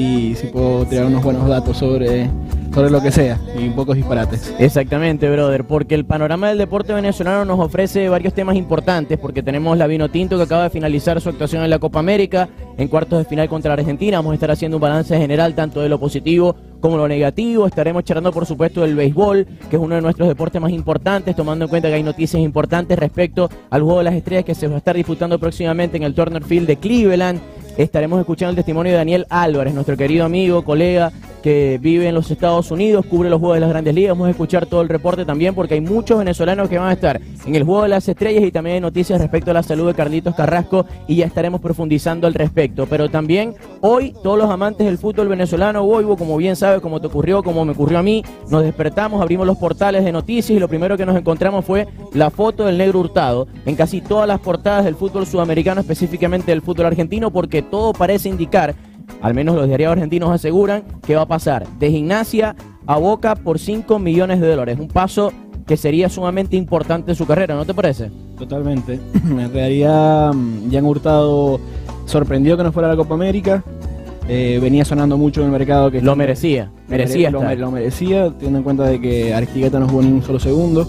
y si puedo tirar unos buenos datos sobre, sobre lo que sea y pocos disparates. Exactamente, brother, porque el panorama del deporte venezolano nos ofrece varios temas importantes, porque tenemos la Vino Tinto que acaba de finalizar su actuación en la Copa América, en cuartos de final contra Argentina, vamos a estar haciendo un balance general tanto de lo positivo como lo negativo, estaremos charlando por supuesto del béisbol, que es uno de nuestros deportes más importantes, tomando en cuenta que hay noticias importantes respecto al juego de las estrellas que se va a estar disputando próximamente en el Turner Field de Cleveland estaremos escuchando el testimonio de Daniel Álvarez, nuestro querido amigo, colega que vive en los Estados Unidos, cubre los Juegos de las Grandes Ligas. Vamos a escuchar todo el reporte también porque hay muchos venezolanos que van a estar en el Juego de las Estrellas y también hay noticias respecto a la salud de Carlitos Carrasco y ya estaremos profundizando al respecto. Pero también hoy todos los amantes del fútbol venezolano, Boivo, como bien sabes, como te ocurrió, como me ocurrió a mí, nos despertamos, abrimos los portales de noticias y lo primero que nos encontramos fue la foto del negro hurtado en casi todas las portadas del fútbol sudamericano, específicamente del fútbol argentino, porque todo parece indicar, al menos los diarios argentinos aseguran, que va a pasar de gimnasia a Boca por 5 millones de dólares. Un paso que sería sumamente importante en su carrera, ¿no te parece? Totalmente. En realidad, ya han Hurtado sorprendió que no fuera a la Copa América. Eh, venía sonando mucho en el mercado que lo merecía, merecía lo, lo, merecía, teniendo en cuenta de que Aristigueta no jugó ni un solo segundo.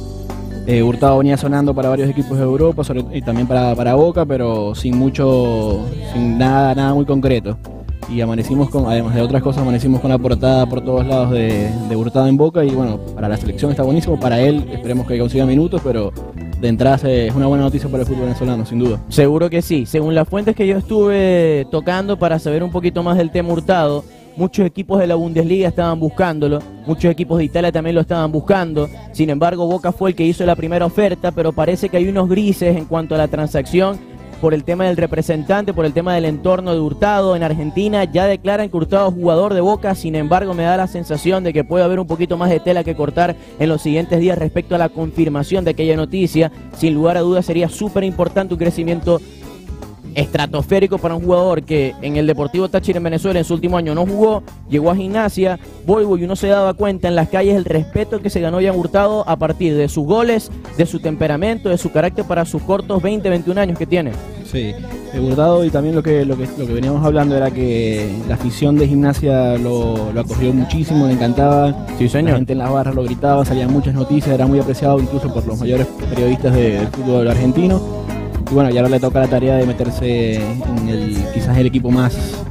Eh, Hurtado venía sonando para varios equipos de Europa y también para, para, Boca, pero sin mucho, sin nada, nada muy concreto. Y amanecimos con, además de otras cosas, amanecimos con la portada por todos lados de, de Hurtado en Boca y bueno, para la selección está buenísimo, para él esperemos que consiga minutos, pero de entrada es una buena noticia para el fútbol venezolano, sin duda. Seguro que sí. Según las fuentes que yo estuve tocando para saber un poquito más del tema Hurtado, Muchos equipos de la Bundesliga estaban buscándolo, muchos equipos de Italia también lo estaban buscando. Sin embargo, Boca fue el que hizo la primera oferta, pero parece que hay unos grises en cuanto a la transacción por el tema del representante, por el tema del entorno de Hurtado en Argentina. Ya declaran que Hurtado es jugador de Boca, sin embargo me da la sensación de que puede haber un poquito más de tela que cortar en los siguientes días respecto a la confirmación de aquella noticia. Sin lugar a dudas sería súper importante un crecimiento estratosférico para un jugador que en el Deportivo Táchira en Venezuela en su último año no jugó, llegó a gimnasia, Boivo y uno se daba cuenta en las calles el respeto que se ganó Jan Hurtado a partir de sus goles, de su temperamento, de su carácter para sus cortos 20, 21 años que tiene. Sí, Hurtado y también lo que, lo que, lo que veníamos hablando era que la afición de gimnasia lo, lo acogió muchísimo, le encantaba. Sí, señor. La gente en las barras lo gritaba, salían muchas noticias, era muy apreciado incluso por los mayores periodistas del fútbol argentino y bueno, ya ahora le toca la tarea de meterse en el quizás el equipo más,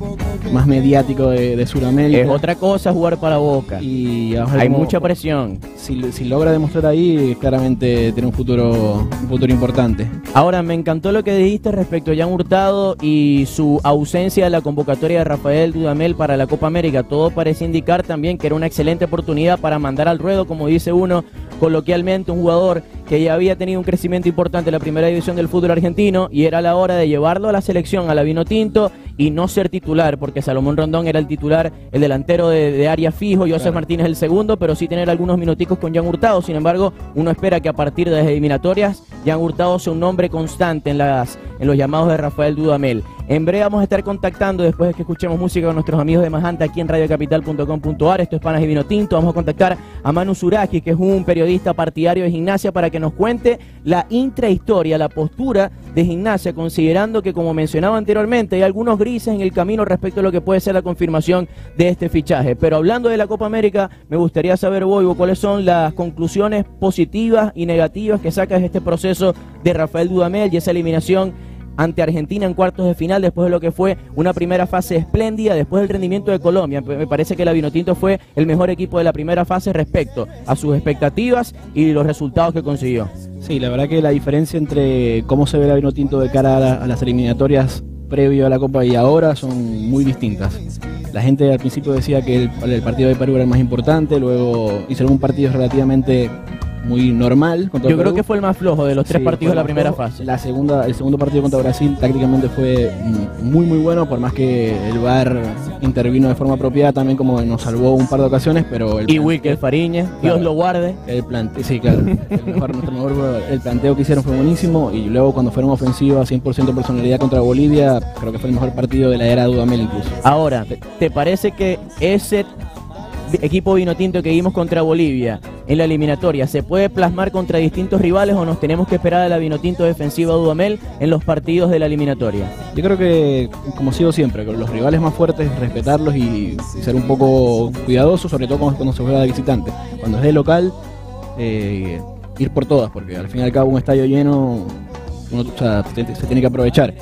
más mediático de, Sudamérica. Es otra cosa jugar para Boca. Y hay mucha presión. Si, si, logra demostrar ahí, claramente tiene un futuro, un futuro importante. Ahora, me encantó lo que dijiste respecto a Jan Hurtado y su ausencia de la convocatoria de Rafael Dudamel para la Copa América. Todo parece indicar también que era una excelente oportunidad para mandar al ruedo, como dice uno, coloquialmente un jugador que ya había tenido un crecimiento importante en la primera división del fútbol argentino y era la hora de llevarlo a la selección, a la Vino Tinto y no ser titular, porque Salomón Rondón era el titular, el delantero de, área fijo, José Martínez el segundo, pero sí tener algunos minuticos con Jan Hurtado. Sin embargo, uno espera que a partir de las eliminatorias, Jan Hurtado sea un nombre constante en, las, en los llamados de Rafael Dudamel. En breve vamos a estar contactando, después de que escuchemos música con nuestros amigos de Majanta aquí en radiocapital.com.ar. Esto es Panas y Vino Tinto. Vamos a contactar a Manu Suraki, que es un periodista partidario de gimnasia, para que nos cuente la intrahistoria, la postura de gimnasia, considerando que, como mencionaba anteriormente, hay algunos grises en el camino respecto a lo que puede ser la confirmación de este fichaje. Pero hablando de la Copa América, me gustaría saber, Boivo, cuáles son las conclusiones positivas y negativas que sacas de este proceso de Rafael Dudamel y esa eliminación ante Argentina en cuartos de final después de lo que fue una primera fase espléndida, después del rendimiento de Colombia. Me parece que la Vinotinto fue el mejor equipo de la primera fase respecto a sus expectativas y los resultados que consiguió. Sí, la verdad que la diferencia entre cómo se ve la Vinotinto de cara a, las eliminatorias previo a la Copa y ahora son muy distintas. La gente al principio decía que el, el partido de Perú era el más importante, luego hicieron un partido relativamente muy normal. Yo creo que fue el más flojo de los tres partidos de la primera fase. La segunda, el segundo partido contra Brasil tácticamente fue muy muy bueno, por más que el VAR intervino de forma apropiada, también como nos salvó un par de ocasiones, pero el y Wilker Fariñez, Dios lo guarde. El plante, sí, claro. el, planteo que hicieron fue buenísimo y luego cuando fueron ofensivos 100% personalidad contra Bolivia, creo que fue el mejor partido de la era Dudamel incluso. Ahora, ¿te parece que ese equipo vino tinto que vimos contra Bolivia en la eliminatoria? ¿Se puede plasmar contra distintos rivales o nos tenemos que esperar a la Vinotinto defensiva Dudamel en los partidos de la eliminatoria? Yo creo que, como sigo siempre, con los rivales más fuertes, respetarlos y, ser un poco cuidadosos, sobre todo cuando, se juega de visitante. Cuando es de local, eh, ir por todas, porque al fin y al cabo un estadio lleno se tiene que aprovechar.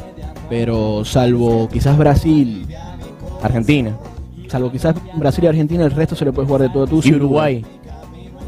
Pero salvo quizás Brasil, Argentina. Salvo quizás Brasil y Argentina, el resto se le puede jugar de todo tú. Y Uruguay.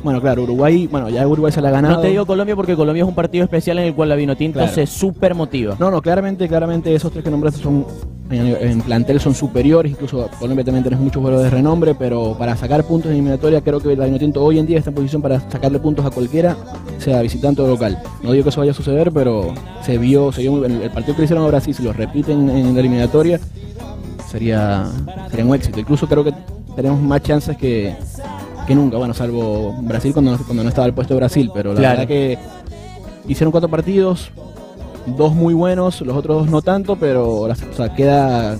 Bueno, claro, Uruguay, bueno, ya Uruguay se la ha ganado. No te digo Colombia porque Colombia es un partido especial en el cual la Vinotinto se super motiva. No, no, claramente, claramente esos tres que nombraste son en, plantel son superiores, incluso Colombia también tenés muchos jugadores de renombre, pero para sacar puntos en eliminatoria creo que la Vinotinto hoy en día está en posición para sacarle puntos a cualquiera, sea visitante o local. No digo que eso vaya a suceder, pero se vio, se vio el, partido que le hicieron a Brasil, si lo repiten en la eliminatoria, sería, sería un éxito. Incluso creo que tenemos más chances que, que nunca, bueno, salvo Brasil cuando, cuando no estaba el puesto de Brasil, pero la verdad que hicieron cuatro partidos, dos muy buenos, los otros dos no tanto, pero o sea, queda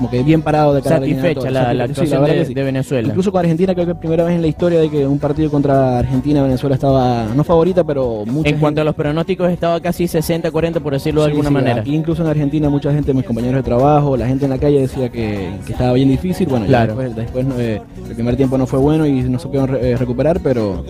como que bien parado de cara Satisfecha la, la, actuación de, Venezuela. Incluso con Argentina, creo que es primera vez en la historia de que un partido contra Argentina Venezuela estaba, no favorita, pero mucha En cuanto a los pronósticos, estaba casi 60-40, por decirlo de alguna manera. Aquí incluso en Argentina, mucha gente, mis compañeros de trabajo, la gente en la calle decía que, estaba bien difícil. Bueno, claro. después, después eh, el primer tiempo no fue bueno y no se pudieron eh, recuperar, pero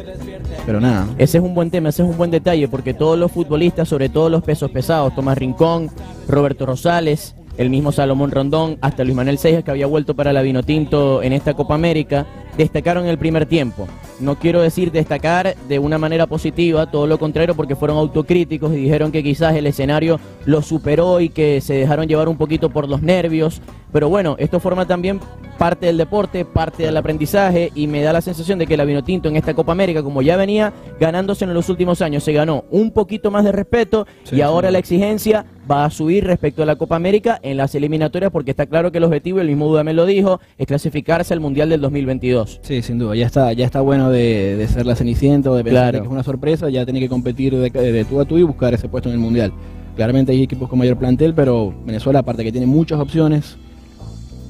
pero nada. Ese es un buen tema, ese es un buen detalle, porque todos los futbolistas, sobre todo los pesos pesados, Tomás Rincón, Roberto Rosales, el mismo Salomón Rondón, hasta Luis Manuel Seijas, que había vuelto para la Vinotinto en esta Copa América, destacaron el primer tiempo. No quiero decir destacar de una manera positiva, todo lo contrario, porque fueron autocríticos y dijeron que quizás el escenario lo superó y que se dejaron llevar un poquito por los nervios. Pero bueno, esto forma también parte del deporte, parte del aprendizaje y me da la sensación de que la Vinotinto en esta Copa América, como ya venía ganándose en los últimos años, se ganó un poquito más de respeto y ahora la exigencia va a subir respecto a la Copa América en las eliminatorias porque está claro que el objetivo, el mismo Dudamel lo dijo, es clasificarse al Mundial del 2022. Sí, sin duda, ya está, ya está bueno de, ser la Cenicienta o de pensar que es una sorpresa, ya tiene que competir de, de tú a tú y buscar ese puesto en el Mundial. Claramente hay equipos con mayor plantel, pero Venezuela, aparte que tiene muchas opciones,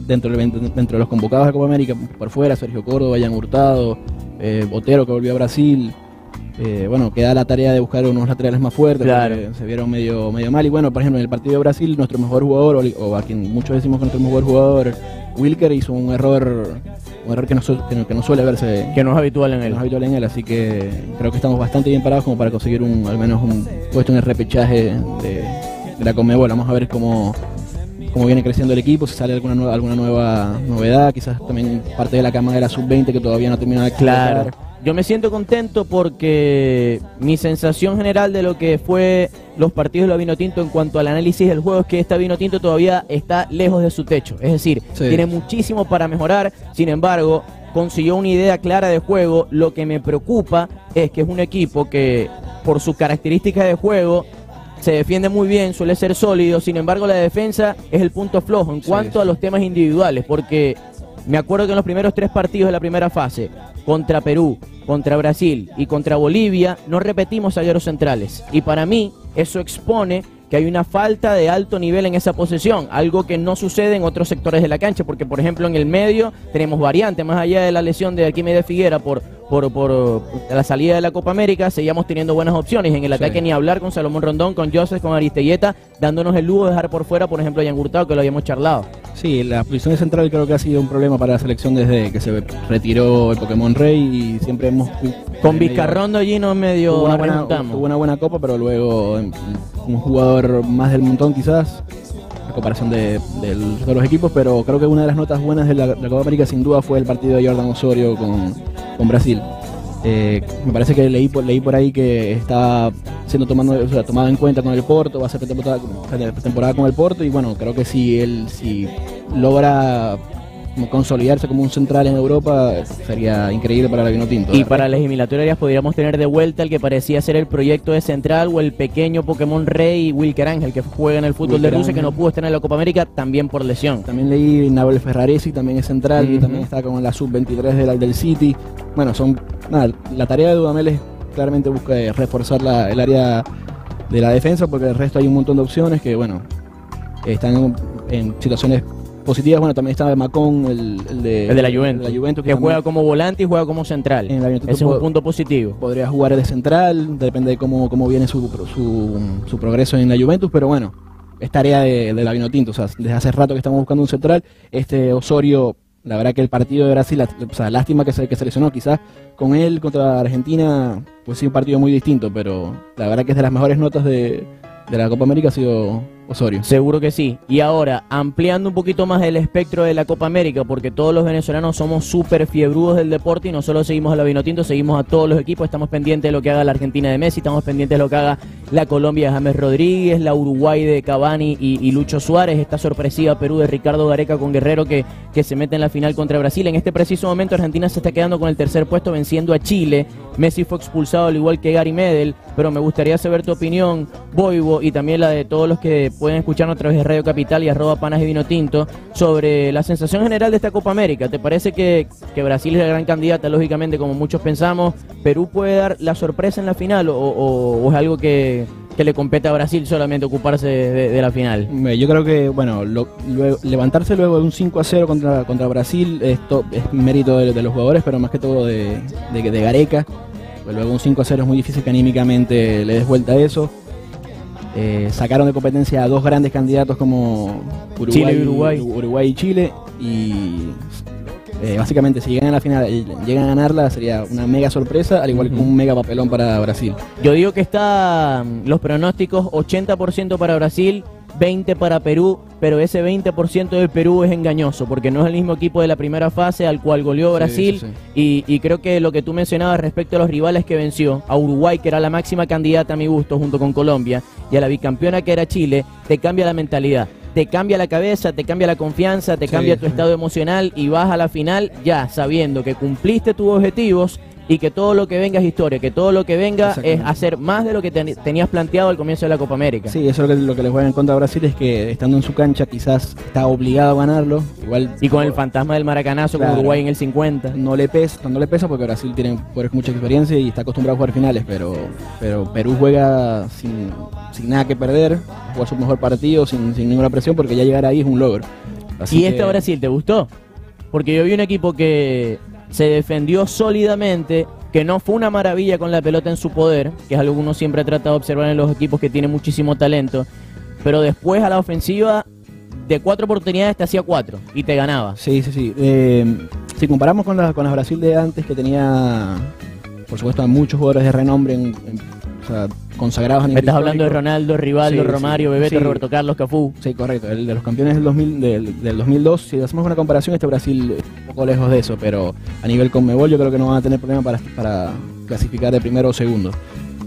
dentro, dentro de los convocados de Copa América, por fuera, Sergio Córdoba, Jan Hurtado, eh, Botero que volvió a Brasil. Eh, bueno, queda la tarea de buscar unos laterales más fuertes, se vieron medio, medio mal. Y bueno, por ejemplo, en el partido de Brasil, nuestro mejor jugador, o, a quien muchos decimos que nuestro mejor jugador, Wilker, hizo un error un error que no, que no, suele verse. Que no es habitual en él. No es habitual en él, así que creo que estamos bastante bien parados como para conseguir un al menos un puesto en el repechaje de, de la Conmebol. Vamos a ver cómo, cómo viene creciendo el equipo, si sale alguna nueva, alguna nueva novedad, quizás también parte de la cama de la sub-20 que todavía no termina de Claro. Yo me siento contento porque mi sensación general de lo que fue los partidos de la Vinotinto en cuanto al análisis del juego es que esta Vinotinto todavía está lejos de su techo. Es decir, tiene muchísimo para mejorar. Sin embargo, consiguió una idea clara de juego. Lo que me preocupa es que es un equipo que, por sus características de juego, se defiende muy bien, suele ser sólido, sin embargo la defensa es el punto flojo en cuanto a los temas individuales, porque me acuerdo que en los primeros tres partidos de la primera fase, contra Perú, contra Brasil y contra Bolivia, no repetimos zagueros centrales. Y para mí eso expone que hay una falta de alto nivel en esa posesión, algo que no sucede en otros sectores de la cancha, porque por ejemplo en el medio tenemos variantes, más allá de la lesión de Arquímedes Figuera por, por, por la salida de la Copa América, seguíamos teniendo buenas opciones. En el ataque ni hablar con Salomón Rondón, con Joseph, con Aristelleta, dándonos el lujo de dejar por fuera, por ejemplo, a Jan Gurtado, que lo habíamos charlado. Sí, la posición de central creo que ha sido un problema para la selección desde que se retiró el Pokémon Rey y siempre hemos... Con Vizcarrondo allí no medio tuvo una, buena, tuvo una buena copa, pero luego un jugador más del montón quizás, a comparación de, los equipos, pero creo que una de las notas buenas de la, Copa América sin duda fue el partido de Jordan Osorio con, Brasil. Eh, me parece que leí leí por ahí que está siendo tomado, tomado en cuenta con el Porto, va a ser temporada con el Porto y bueno, creo que si él si logra consolidarse como un central en Europa sería increíble para la Vinotinto. Y para las eliminatorias podríamos tener de vuelta el que parecía ser el proyecto de central o el pequeño Pokémon Rey Wilker Ángel que juega en el fútbol de Rusia que no pudo estar en la Copa América también por lesión. También leí Nahuel Ferraresi, también es central y también está con la sub-23 del, del City. Bueno, son nada, la tarea de Dudamel es claramente busca reforzar la, el área de la defensa porque el resto hay un montón de opciones que bueno están en situaciones positivas, bueno, también está Macón, el, el de, El de la Juventus. de la Juventus, que juega como volante y juega como central. En la Juventus Ese es un punto positivo. podría jugar de central, depende de cómo, cómo viene su, su, su progreso en la Juventus, pero bueno, es tarea de, de la Vinotinto, o sea, desde hace rato que estamos buscando un central, este Osorio, la verdad que el partido de Brasil, la- o sea, lástima que se, que se lesionó, quizás con él contra Argentina, pues sí, un partido muy distinto, pero la verdad que es de las mejores notas de, de la Copa América ha sido Osorio. Seguro que sí. Y ahora, ampliando un poquito más el espectro de la Copa América, porque todos los venezolanos somos súper fiebrudos del deporte y no solo seguimos a la Vinotinto, seguimos a todos los equipos, estamos pendientes de lo que haga la Argentina de Messi, estamos pendientes de lo que haga la Colombia de James Rodríguez, la Uruguay de Cavani y, Lucho Suárez, esta sorpresiva Perú de Ricardo Gareca con Guerrero que, que se mete en la final contra Brasil. En este preciso momento Argentina se está quedando con el tercer puesto venciendo a Chile. Messi fue expulsado al igual que Gary Medel, pero me gustaría saber tu opinión, Boivo, y también la de todos los que pueden escucharnos a través de Radio Capital y arroba panas y vino tinto, sobre la sensación general de esta Copa América. ¿Te parece que, que Brasil es la gran candidata, lógicamente, como muchos pensamos? ¿Perú puede dar la sorpresa en la final o, es algo que, que le compete a Brasil solamente ocuparse de, la final? Eh, Yo creo que, bueno, lo- levantarse luego de un 5 a 0 contra, contra Brasil esto es mérito de, de los jugadores, pero más que todo de, de, de Gareca. Pues luego un 5 a 0 es muy difícil que anímicamente le des vuelta a eso. Eh, sacaron de competencia a dos grandes candidatos como Uruguay, Chile y Uruguay. Uruguay y Chile. Y eh, básicamente, si llegan a la final y llegan a ganarla, sería una mega sorpresa, al igual que un mega papelón para Brasil. Yo digo que está mm, los pronósticos 80% para Brasil, 20 para Perú, pero ese 20% de Perú es engañoso porque no es el mismo equipo de la primera fase al cual goleó Brasil sí, sí. Y, y creo que lo que tú mencionabas respecto a los rivales que venció, a Uruguay que era la máxima candidata a mi gusto junto con Colombia y a la bicampeona que era Chile, te cambia la mentalidad. Te cambia la cabeza, te cambia la confianza, te Sí, cambia tu estado emocional y vas a la final ya sabiendo que cumpliste tus objetivos y que todo lo que venga es historia, que todo lo que venga es hacer más de lo que ten- tenías planteado al comienzo de la Copa América. Sí, eso es lo que, lo que les juega en contra a Brasil es que estando en su cancha quizás está obligado a ganarlo. Igual Y con el fantasma del maracanazo con Claro. Uruguay en el 50. no le pesa, no le pesa porque Brasil tiene con mucha experiencia y está acostumbrado a jugar finales, pero, pero Perú juega sin, sin nada que perder, juega su mejor partido sin, sin ninguna presión porque ya llegar ahí es un logro. Así ¿Y que- este Brasil te gustó? Porque yo vi un equipo que se defendió sólidamente, que no fue una maravilla con la pelota en su poder, que es algo que uno siempre ha tratado de observar en los equipos que tienen muchísimo talento, pero después a la ofensiva, de cuatro oportunidades te hacía cuatro y te ganaba. Sí, sí, sí. Eh, si comparamos con la, con la Brasil de antes, que tenía, por supuesto, a muchos jugadores de renombre, en- sea, consagrados a nivel estás hablando de. Ronaldo, Rivaldo, Sí, Romario, sí. Bebeto, Sí. Roberto Carlos, Cafú. Sí, correcto. El de los campeones del, 2000, del, del 2002, si hacemos una comparación, este Brasil es un poco lejos de eso, pero a nivel Conmebol yo creo que no van a tener problema para, para clasificar de primero o segundo.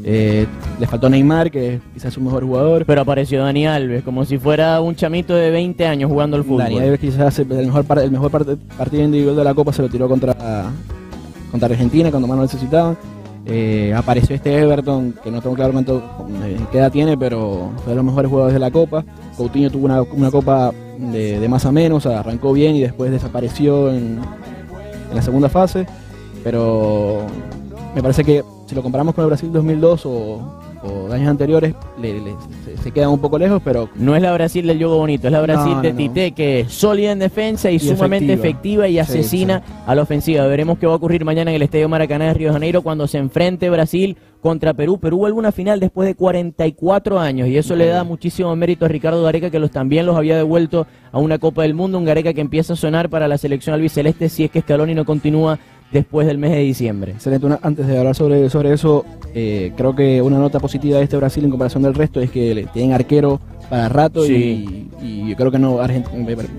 Eh, les faltó Neymar, que es quizás su mejor jugador. Pero apareció Dani Alves, como si fuera un chamito de 20 años jugando al fútbol. Dani Alves quizás el mejor, el mejor par- partido individual de la Copa se lo tiró contra, contra Argentina cuando más lo necesitaban. Eh, apareció este Everton, que no tengo claro cuánto eh, qué edad tiene, pero fue de los mejores jugadores de la Copa. Coutinho tuvo una, una Copa de, de más a menos, arrancó bien y después desapareció en, en la segunda fase. Pero me parece que si lo comparamos con el Brasil 2002 o, o años anteriores, le- le- se, se quedan un poco lejos, pero No es la Brasil del juego bonito, es la Brasil No, de no, no. Tite que es sólida en defensa y, Y sumamente efectiva, efectiva. y Sí, asesina a la ofensiva. Veremos qué va a ocurrir mañana en el Estadio Maracaná de Río de Janeiro cuando se enfrente Brasil contra Perú. Perú vuelve una final después de 44 años y eso le da muchísimo mérito a Ricardo Gareca que los también los había devuelto a una Copa del Mundo, un Gareca que empieza a sonar para la selección albiceleste si es que Scaloni no continúa después del mes de diciembre. Excelente. Antes de hablar sobre, sobre eso, eh, creo que una nota positiva de este Brasil en comparación del resto es que tienen arquero para rato Sí. y, y yo creo que no Argent-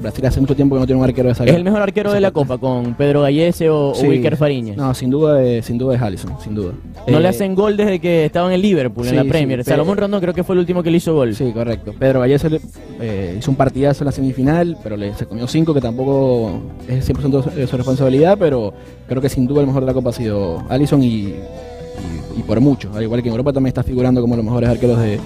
Brasil hace mucho tiempo que no tiene un arquero de esa Es el mejor arquero de la Copa con Pedro Gallese o. Wilker Fariñas. No, sin duda, eh, sin duda es Allison, sin duda. No Eh, le hacen gol desde que estaba en el Liverpool, en la Premier. Salomón Rondón creo que fue el último que le hizo gol. Sí, correcto. Pedro Gallese le- eh, hizo un partidazo en la semifinal, pero le, se comió cinco, que tampoco es 100% de su responsabilidad, pero creo que sin duda el mejor de la Copa ha sido Allison y, y- y por mucho. Al igual que en Europa también está figurando como los mejores arqueros de,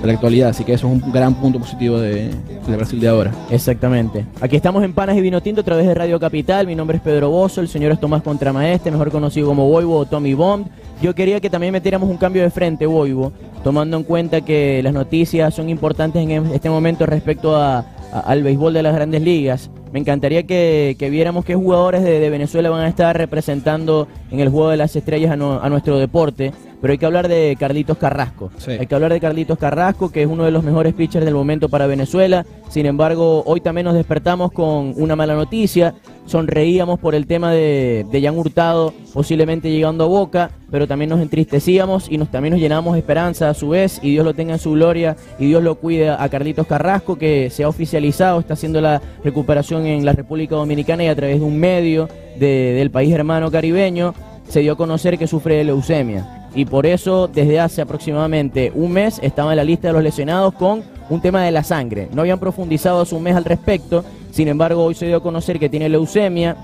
de la actualidad, así que eso es un gran punto positivo de, Brasil de ahora. Exactamente. Aquí estamos en Panas y Vino Tinto a través de Radio Capital. Mi nombre es Pedro Bozo, el señor es Tomás Contramaestre, mejor conocido como Boivo o Tommy Bond. Yo quería que también metiéramos un cambio de frente, Boivo, tomando en cuenta que las noticias son importantes en este momento respecto a, al béisbol de las grandes ligas. Me encantaría que, viéramos qué jugadores de, Venezuela van a estar representando en el juego de las estrellas a nuestro deporte pero hay que hablar de Carlitos Carrasco. Hay que hablar de Carlitos Carrasco, que es uno de los mejores pitchers del momento para Venezuela. Sin embargo, hoy también nos despertamos con una mala noticia. Sonreíamos por el tema de, de Jan Hurtado posiblemente llegando a Boca, pero también nos entristecíamos y nos, también nos llenamos de esperanza a su vez. Y Dios lo tenga en su gloria y Dios lo cuide a Carlitos Carrasco, que se ha oficializado, está haciendo la recuperación en la República Dominicana y a través de un medio del país hermano caribeño se dio a conocer que sufre de leucemia y por eso desde hace aproximadamente un mes estaba en la lista de los lesionados con un tema de la sangre. No habían profundizado hace un mes al respecto, sin embargo hoy se dio a conocer que tiene leucemia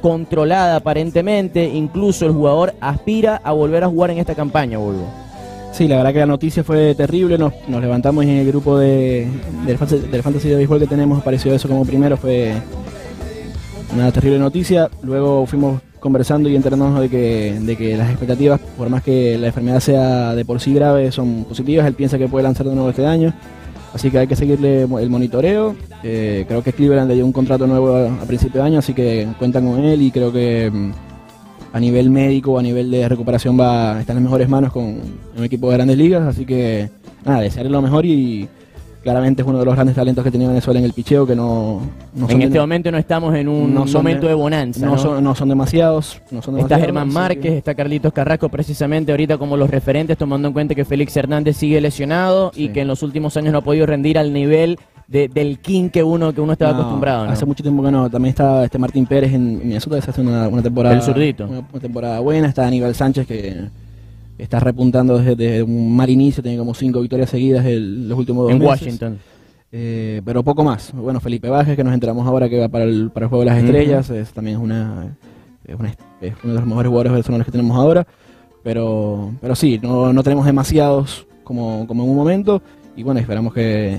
controlada aparentemente, incluso el jugador aspira a volver a jugar en esta campaña, Volvo. Sí, la verdad que la noticia fue terrible, nos, levantamos en el grupo de, del, del Fantasy de Béisbol que tenemos, apareció eso como primero, fue una terrible noticia, luego fuimos conversando y enterándonos de que, de que las expectativas, por más que la enfermedad sea de por sí grave, son positivas. Él piensa que puede lanzar de nuevo este año. Así que hay que seguirle el monitoreo. Eh, creo que Cleveland le dio un contrato nuevo a, principio de año, así que cuentan con él y creo que mm, a nivel médico, a nivel de recuperación va a estar en las mejores manos con un equipo de grandes ligas. Así que nada, desearle lo mejor y claramente es uno de los grandes talentos que tenía Venezuela en el picheo, que no... en este momento no estamos en un momento de, bonanza. No, Son, demasiados. está Germán Márquez, está Carlitos Carrasco precisamente ahorita como los referentes, tomando en cuenta que Félix Hernández sigue lesionado y que en los últimos años no ha podido rendir al nivel del king que uno que uno estaba acostumbrado. Hace mucho tiempo que no. También está este Martín Pérez en Minnesota, hace una, una temporada... El zurdito. una temporada buena. Está Aníbal Sánchez que está repuntando desde, un mar inicio, tiene como cinco victorias seguidas en los últimos dos en Washington. Eh, pero poco más. Bueno, Felipe Bajes, que nos enteramos ahora que va para el, para el Juego de las Estrellas, es, también es, una, es, uno de los mejores jugadores venezolanos que tenemos ahora. Pero, pero sí, no, no tenemos demasiados como, como en un momento. Y bueno, esperamos que,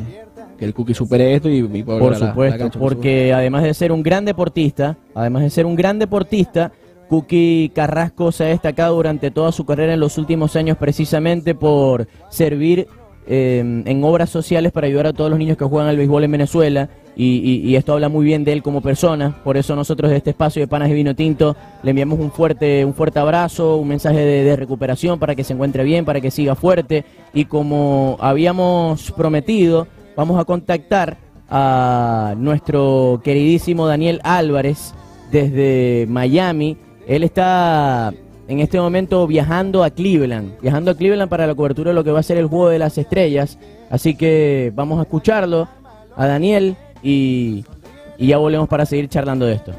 que el Cookie supere esto y, por supuesto, porque además de ser un gran deportista, además de ser un gran deportista, Cookie Carrasco se ha destacado durante toda su carrera en los últimos años precisamente por servir eh, en obras sociales para ayudar a todos los niños que juegan al béisbol en Venezuela y, esto habla muy bien de él como persona. Por eso nosotros de este espacio de Panas y Vino Tinto le enviamos un fuerte, un fuerte abrazo, un mensaje de, de recuperación para que se encuentre bien, para que siga fuerte y como habíamos prometido, vamos a contactar a nuestro queridísimo Daniel Álvarez desde Miami él está en este momento viajando a Cleveland, viajando a Cleveland para la cobertura de lo que va a ser el Juego de las Estrellas. Así que vamos a escucharlo, a Daniel, y, ya volvemos para seguir charlando de esto.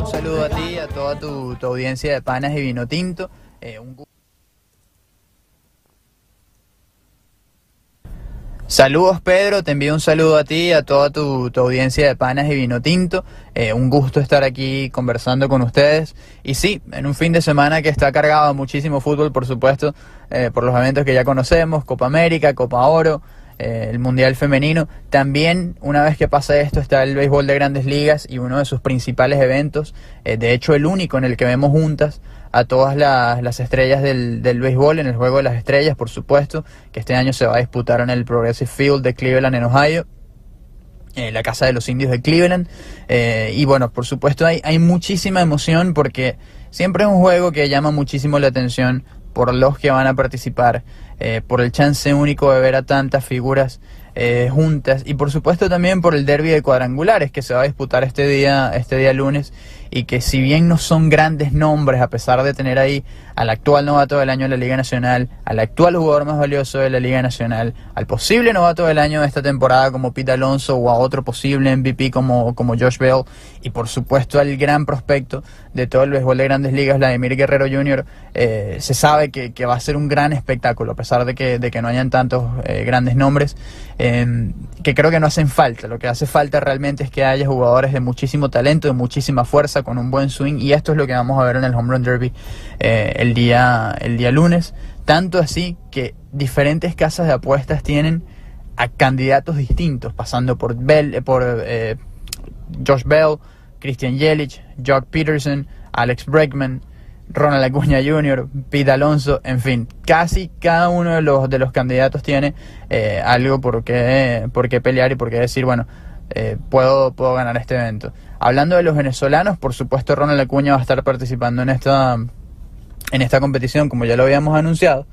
Un saludo a ti, a toda tu, audiencia de panas y vino tinto. Eh, Saludos Pedro, te envío un saludo a ti a toda tu, audiencia de panas y vino tinto. Eh, un gusto estar aquí conversando con ustedes. Y sí, en un fin de semana que está cargado muchísimo fútbol, por supuesto, eh, por los eventos que ya conocemos, Copa América, Copa Oro, eh, el Mundial Femenino. También, una vez que pasa esto, está el béisbol de grandes ligas y uno de sus principales eventos, de hecho el único en el que vemos juntas a todas las, estrellas del, del, béisbol en el Juego de las Estrellas, por supuesto, que este año se va a disputar en el Progressive Field de Cleveland, en Ohio. Eh, la casa de los indios de Cleveland. Eh, y bueno, por supuesto hay, hay muchísima emoción porque siempre es un juego que llama muchísimo la atención por los que van a participar, eh, por el chance único de ver a tantas figuras juntas y por supuesto también por el derby de cuadrangulares que se va a disputar este día, este día lunes y que si bien no son grandes nombres, a pesar de tener ahí al actual novato del año de la Liga Nacional, al actual jugador más valioso de la Liga Nacional, al posible novato del año de esta temporada como Pete Alonso o a otro posible MVP como, como Josh Bell y por supuesto al gran prospecto de todo el béisbol de grandes ligas, Vladimir Guerrero Jr., eh, se sabe que, va a ser un gran espectáculo, a pesar de que, de que no hayan tantos eh, grandes nombres, eh, que creo que no hacen falta. Lo que hace falta realmente es que haya jugadores de muchísimo talento, de muchísima fuerza, con un buen swing, y esto es lo que vamos a ver en el Home Run Derby el, día, el día lunes. Tanto así que diferentes casas de apuestas tienen a candidatos distintos, pasando por, Bell, por Josh Bell, Christian Yelich, Jock Peterson, Alex Bregman, Ronald Acuña Jr., Pete Alonso, en fin, casi cada uno de los, de los candidatos tiene eh, algo por qué, por qué pelear y por qué decir, bueno, eh, puedo, puedo ganar este evento. Hablando de los venezolanos, por supuesto Ronald Acuña va a estar participando en esta, en esta competición, como ya lo habíamos anunciado,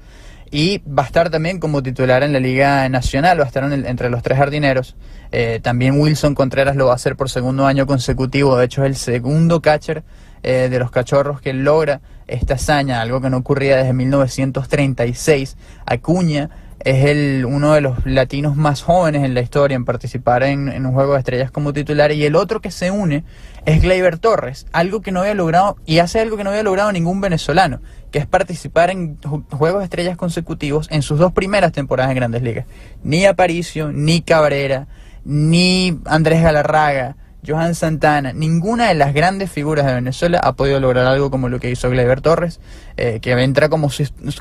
y va a estar también como titular en la Liga Nacional, va a estar entre los tres jardineros. Eh, también Wilson Contreras lo va a hacer por segundo año consecutivo, de hecho es el segundo catcher eh, de los cachorros que logra esta hazaña, algo que no ocurría desde 1936. Acuña es el, uno de los latinos más jóvenes en la historia en participar en, un juego de estrellas como titular y el otro que se une es Gleyber Torres, algo que no había logrado y hace algo que no había logrado ningún venezolano, que es participar en juegos de estrellas consecutivos en sus dos primeras temporadas en Grandes Ligas. Ni Aparicio, ni Cabrera, ni Andrés Galarraga, Johan Santana, ninguna de las grandes figuras de Venezuela ha podido lograr algo como lo que hizo Gleyber Torres, eh, que entra como,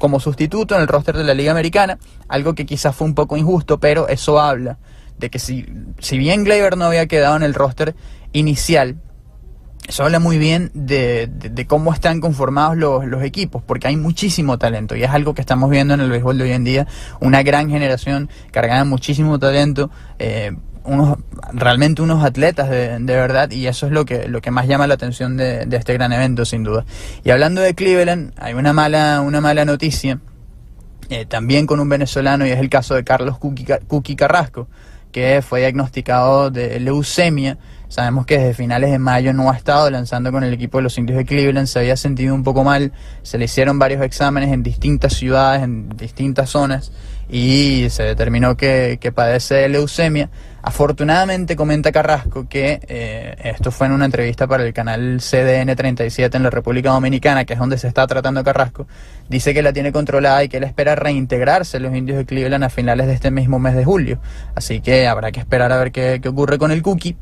como sustituto en el roster de la Liga Americana, algo que quizás fue un poco injusto, pero eso habla de que si, si bien Gleyber no había quedado en el roster inicial, eso habla muy bien de, cómo están conformados los, los, equipos, porque hay muchísimo talento y es algo que estamos viendo en el béisbol de hoy en día, una gran generación cargada de muchísimo talento. Eh, unos realmente unos atletas de, verdad y eso es lo que lo que más llama la atención de, este gran evento sin duda. Y hablando de Cleveland hay una mala una mala noticia eh, también con un venezolano y es el caso de Carlos Cuqui, Carrasco que fue diagnosticado de leucemia. Sabemos que desde finales de mayo no ha estado lanzando con el equipo de los indios de Cleveland se había sentido un poco mal se le hicieron varios exámenes en distintas ciudades en distintas zonas y se determinó que, que padece leucemia Afortunadamente comenta Carrasco que eh, esto fue en una entrevista para el canal CDN 37 en la República Dominicana, que es donde se está tratando Carrasco, dice que la tiene controlada y que él espera reintegrarse los indios de Cleveland a finales de este mismo mes de julio. Así que habrá que esperar a ver qué, ocurre con el cookie.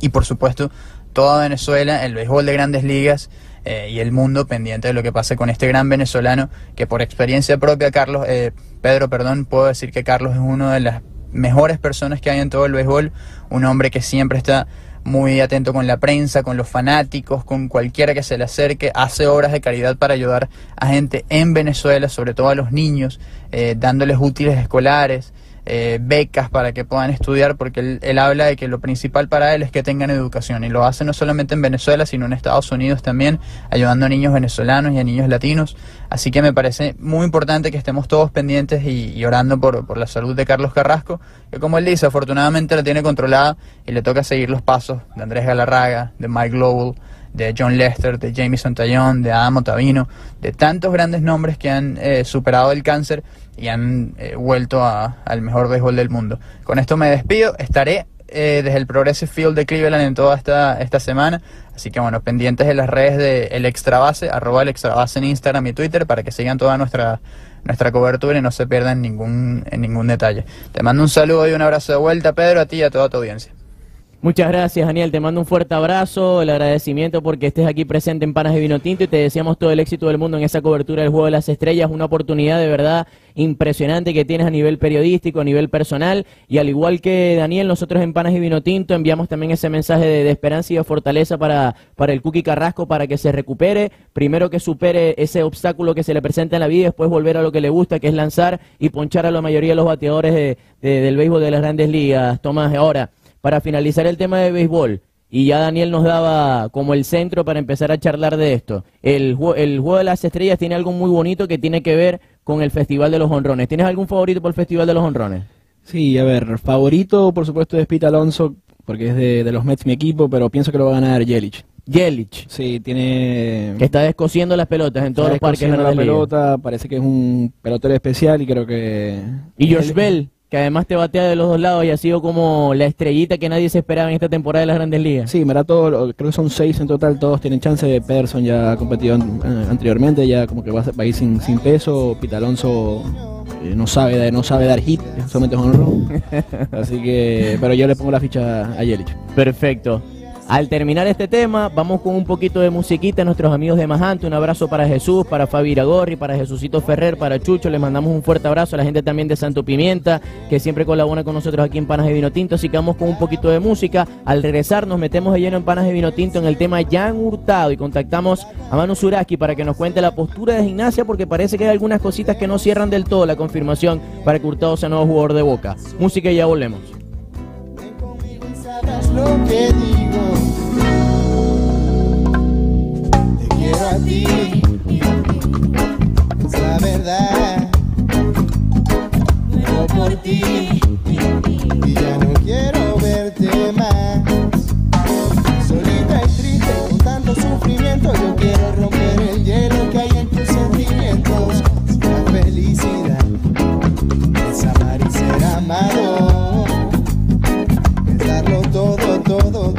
Y por supuesto, toda Venezuela, el béisbol de grandes ligas eh, y el mundo pendiente de lo que pase con este gran venezolano, que por experiencia propia, Carlos, eh, Pedro, perdón, puedo decir que Carlos es uno de las mejores personas que hay en todo el béisbol, un hombre que siempre está muy atento con la prensa, con los fanáticos, con cualquiera que se le acerque, hace obras de caridad para ayudar a gente en Venezuela, sobre todo a los niños, eh, dándoles útiles escolares, eh, becas para que puedan estudiar, porque él, habla de que lo principal para él es que tengan educación y lo hace no solamente en Venezuela, sino en Estados Unidos también, ayudando a niños venezolanos y a niños latinos. Así que me parece muy importante que estemos todos pendientes y, orando por, por, la salud de Carlos Carrasco, que como él dice, afortunadamente la tiene controlada y le toca seguir los pasos de Andrés Galarraga, de Mike Lowell de John Lester, de Jamie Santayón, de Adam Otavino, de tantos grandes nombres que han eh, superado el cáncer y han eh, vuelto al mejor béisbol del mundo. Con esto me despido, estaré eh, desde el Progressive Field de Cleveland en toda esta, esta semana, así que bueno, pendientes de las redes de El Extra Base, arroba El Extra Base en Instagram y Twitter para que sigan toda nuestra nuestra cobertura y no se pierdan ningún, en ningún detalle. Te mando un saludo y un abrazo de vuelta, Pedro, a ti y a toda tu audiencia. Muchas gracias, Daniel. Te mando un fuerte abrazo, el agradecimiento porque estés aquí presente en Panas de Vino Tinto y te deseamos todo el éxito del mundo en esa cobertura del Juego de las Estrellas. Una oportunidad de verdad impresionante que tienes a nivel periodístico, a nivel personal. Y al igual que Daniel, nosotros en Panas y Vino Tinto enviamos también ese mensaje de, esperanza y de fortaleza para, para el Cookie Carrasco para que se recupere. Primero que supere ese obstáculo que se le presenta en la vida y después volver a lo que le gusta, que es lanzar y ponchar a la mayoría de los bateadores del béisbol de las grandes ligas. Tomás, ahora para finalizar el tema de béisbol, y ya Daniel nos daba como el centro para empezar a charlar de esto. El, el Juego de las Estrellas tiene algo muy bonito que tiene que ver con el Festival de los Honrones. ¿Tienes algún favorito por el Festival de los Honrones? Sí, a ver, favorito por supuesto es Pete Alonso, porque es de, los Mets mi equipo, pero pienso que lo va a ganar Yelich. Yelich. Sí, tiene... Que está descosiendo las pelotas en todos los parques. De la, pelota, parece que es un pelotero especial y creo que... Y Josh Bell que además te batea de los dos lados y ha sido como la estrellita que nadie se esperaba en esta temporada de las Grandes Ligas. Sí, da todo, creo que son seis en total, todos tienen chance. de Pederson ya ha competido eh, anteriormente, ya como que va, a ir sin, sin peso. Pita Alonso eh, no sabe no sabe dar hit, solamente es un Así que, pero yo le pongo la ficha a Yelich. Perfecto. Al terminar este tema, vamos con un poquito de musiquita a nuestros amigos de Majante. Un abrazo para Jesús, para Fabi Iragorri, para Jesucito Ferrer, para Chucho. Les mandamos un fuerte abrazo a la gente también de Santo Pimienta, que siempre colabora con nosotros aquí en Panas de Vino Tinto. Así que vamos con un poquito de música. Al regresar, nos metemos de lleno en Panas de Vino Tinto en el tema Jan Hurtado y contactamos a Manu Suraski para que nos cuente la postura de gimnasia, porque parece que hay algunas cositas que no cierran del todo la confirmación para que Hurtado sea nuevo jugador de boca. Música y ya volvemos. Quiero a ti. Es la verdad. Muero por ti. Y ya no quiero todo,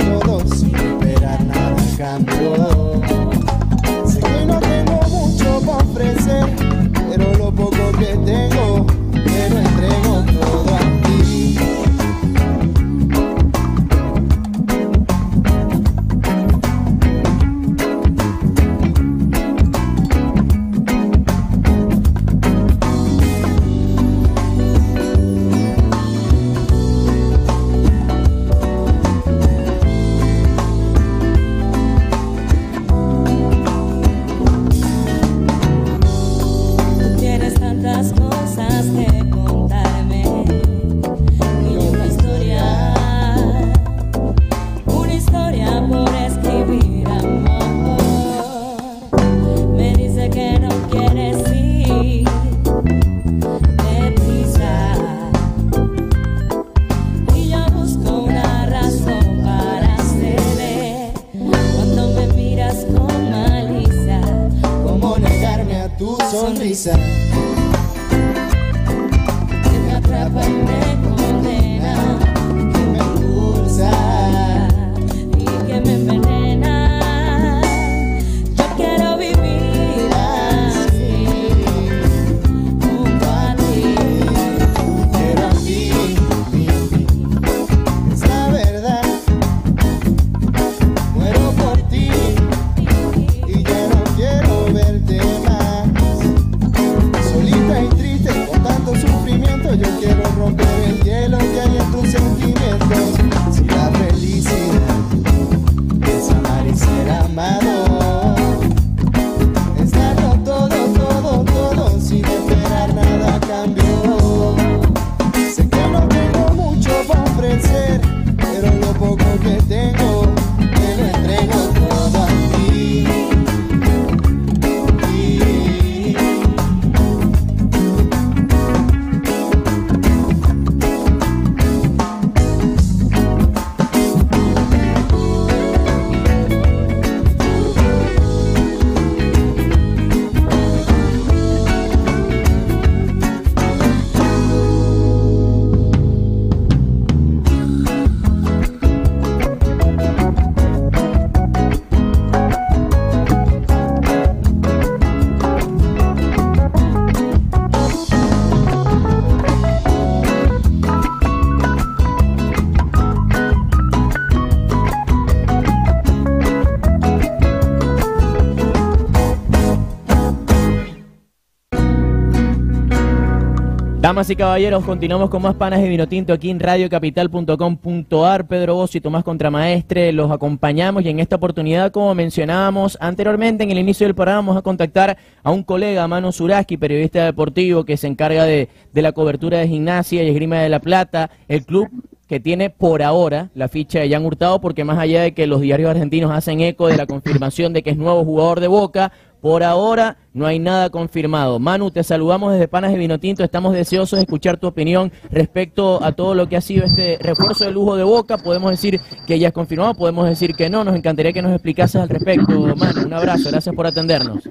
Damas y caballeros, continuamos con más panas de vino tinto aquí en radiocapital.com.ar. Pedro Bossi y Tomás Contramaestre los acompañamos y en esta oportunidad, como mencionábamos anteriormente en el inicio del programa, vamos a contactar a un colega, Mano Suraski, periodista deportivo que se encarga de la cobertura de gimnasia y esgrima de la plata, el club que tiene por ahora la ficha de Jan Hurtado, porque más allá de que los diarios argentinos hacen eco de la confirmación de que es nuevo jugador de Boca, por ahora no hay nada confirmado. Manu, te saludamos desde Panas de Vinotinto. Estamos deseosos de escuchar tu opinión respecto a todo lo que ha sido este refuerzo de lujo de Boca. Podemos decir que ya es confirmado, podemos decir que no. Nos encantaría que nos explicases al respecto, Manu. Un abrazo, gracias por atendernos.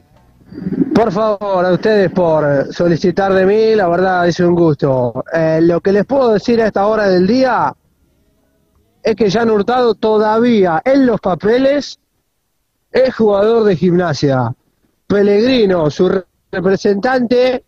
Por favor, a ustedes por solicitar de mí, la verdad es un gusto. Eh, lo que les puedo decir a esta hora del día es que han Hurtado todavía en los papeles es jugador de gimnasia. Pellegrino, su representante,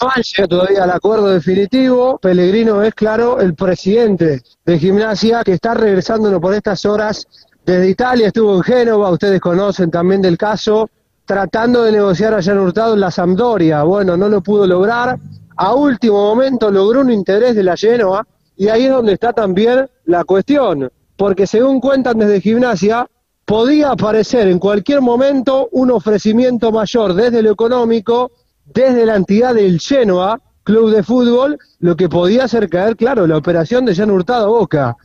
no han llegado todavía al acuerdo definitivo. Pellegrino es, claro, el presidente de gimnasia que está regresándonos por estas horas desde Italia. Estuvo en Génova, ustedes conocen también del caso, tratando de negociar allá en Hurtado en la Sampdoria. Bueno, no lo pudo lograr. A último momento logró un interés de la Genoa y ahí es donde está también la cuestión. Porque según cuentan desde gimnasia, podía aparecer en cualquier momento un ofrecimiento mayor desde lo económico desde la entidad del Genoa, club de fútbol, lo que podía hacer caer, claro, la operación de Jan Hurtado Boca.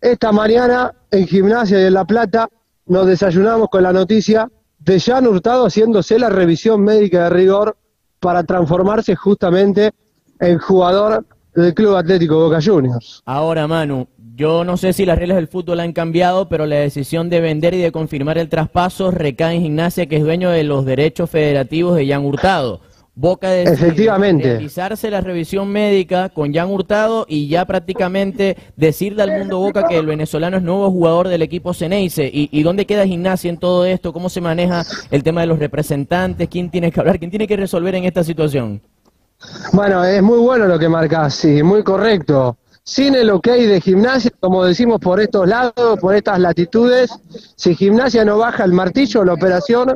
Esta mañana en Gimnasia y en La Plata nos desayunamos con la noticia de Jan Hurtado haciéndose la revisión médica de rigor para transformarse justamente en jugador del Club Atlético Boca Juniors. Ahora, Manu, yo no sé si las reglas del fútbol han cambiado, pero la decisión de vender y de confirmar el traspaso recae en Gimnasia, que es dueño de los derechos federativos de Jan Hurtado. Boca de Efectivamente. realizarse la revisión médica con Jan Hurtado y ya prácticamente decirle al mundo Boca que el venezolano es nuevo jugador del equipo Ceneice. ¿Y, ¿Y dónde queda Gimnasia en todo esto? ¿Cómo se maneja el tema de los representantes? ¿Quién tiene que hablar? ¿Quién tiene que resolver en esta situación? Bueno, es muy bueno lo que marcas, sí, muy correcto. Sin el ok de gimnasia, como decimos por estos lados, por estas latitudes, si gimnasia no baja el martillo, la operación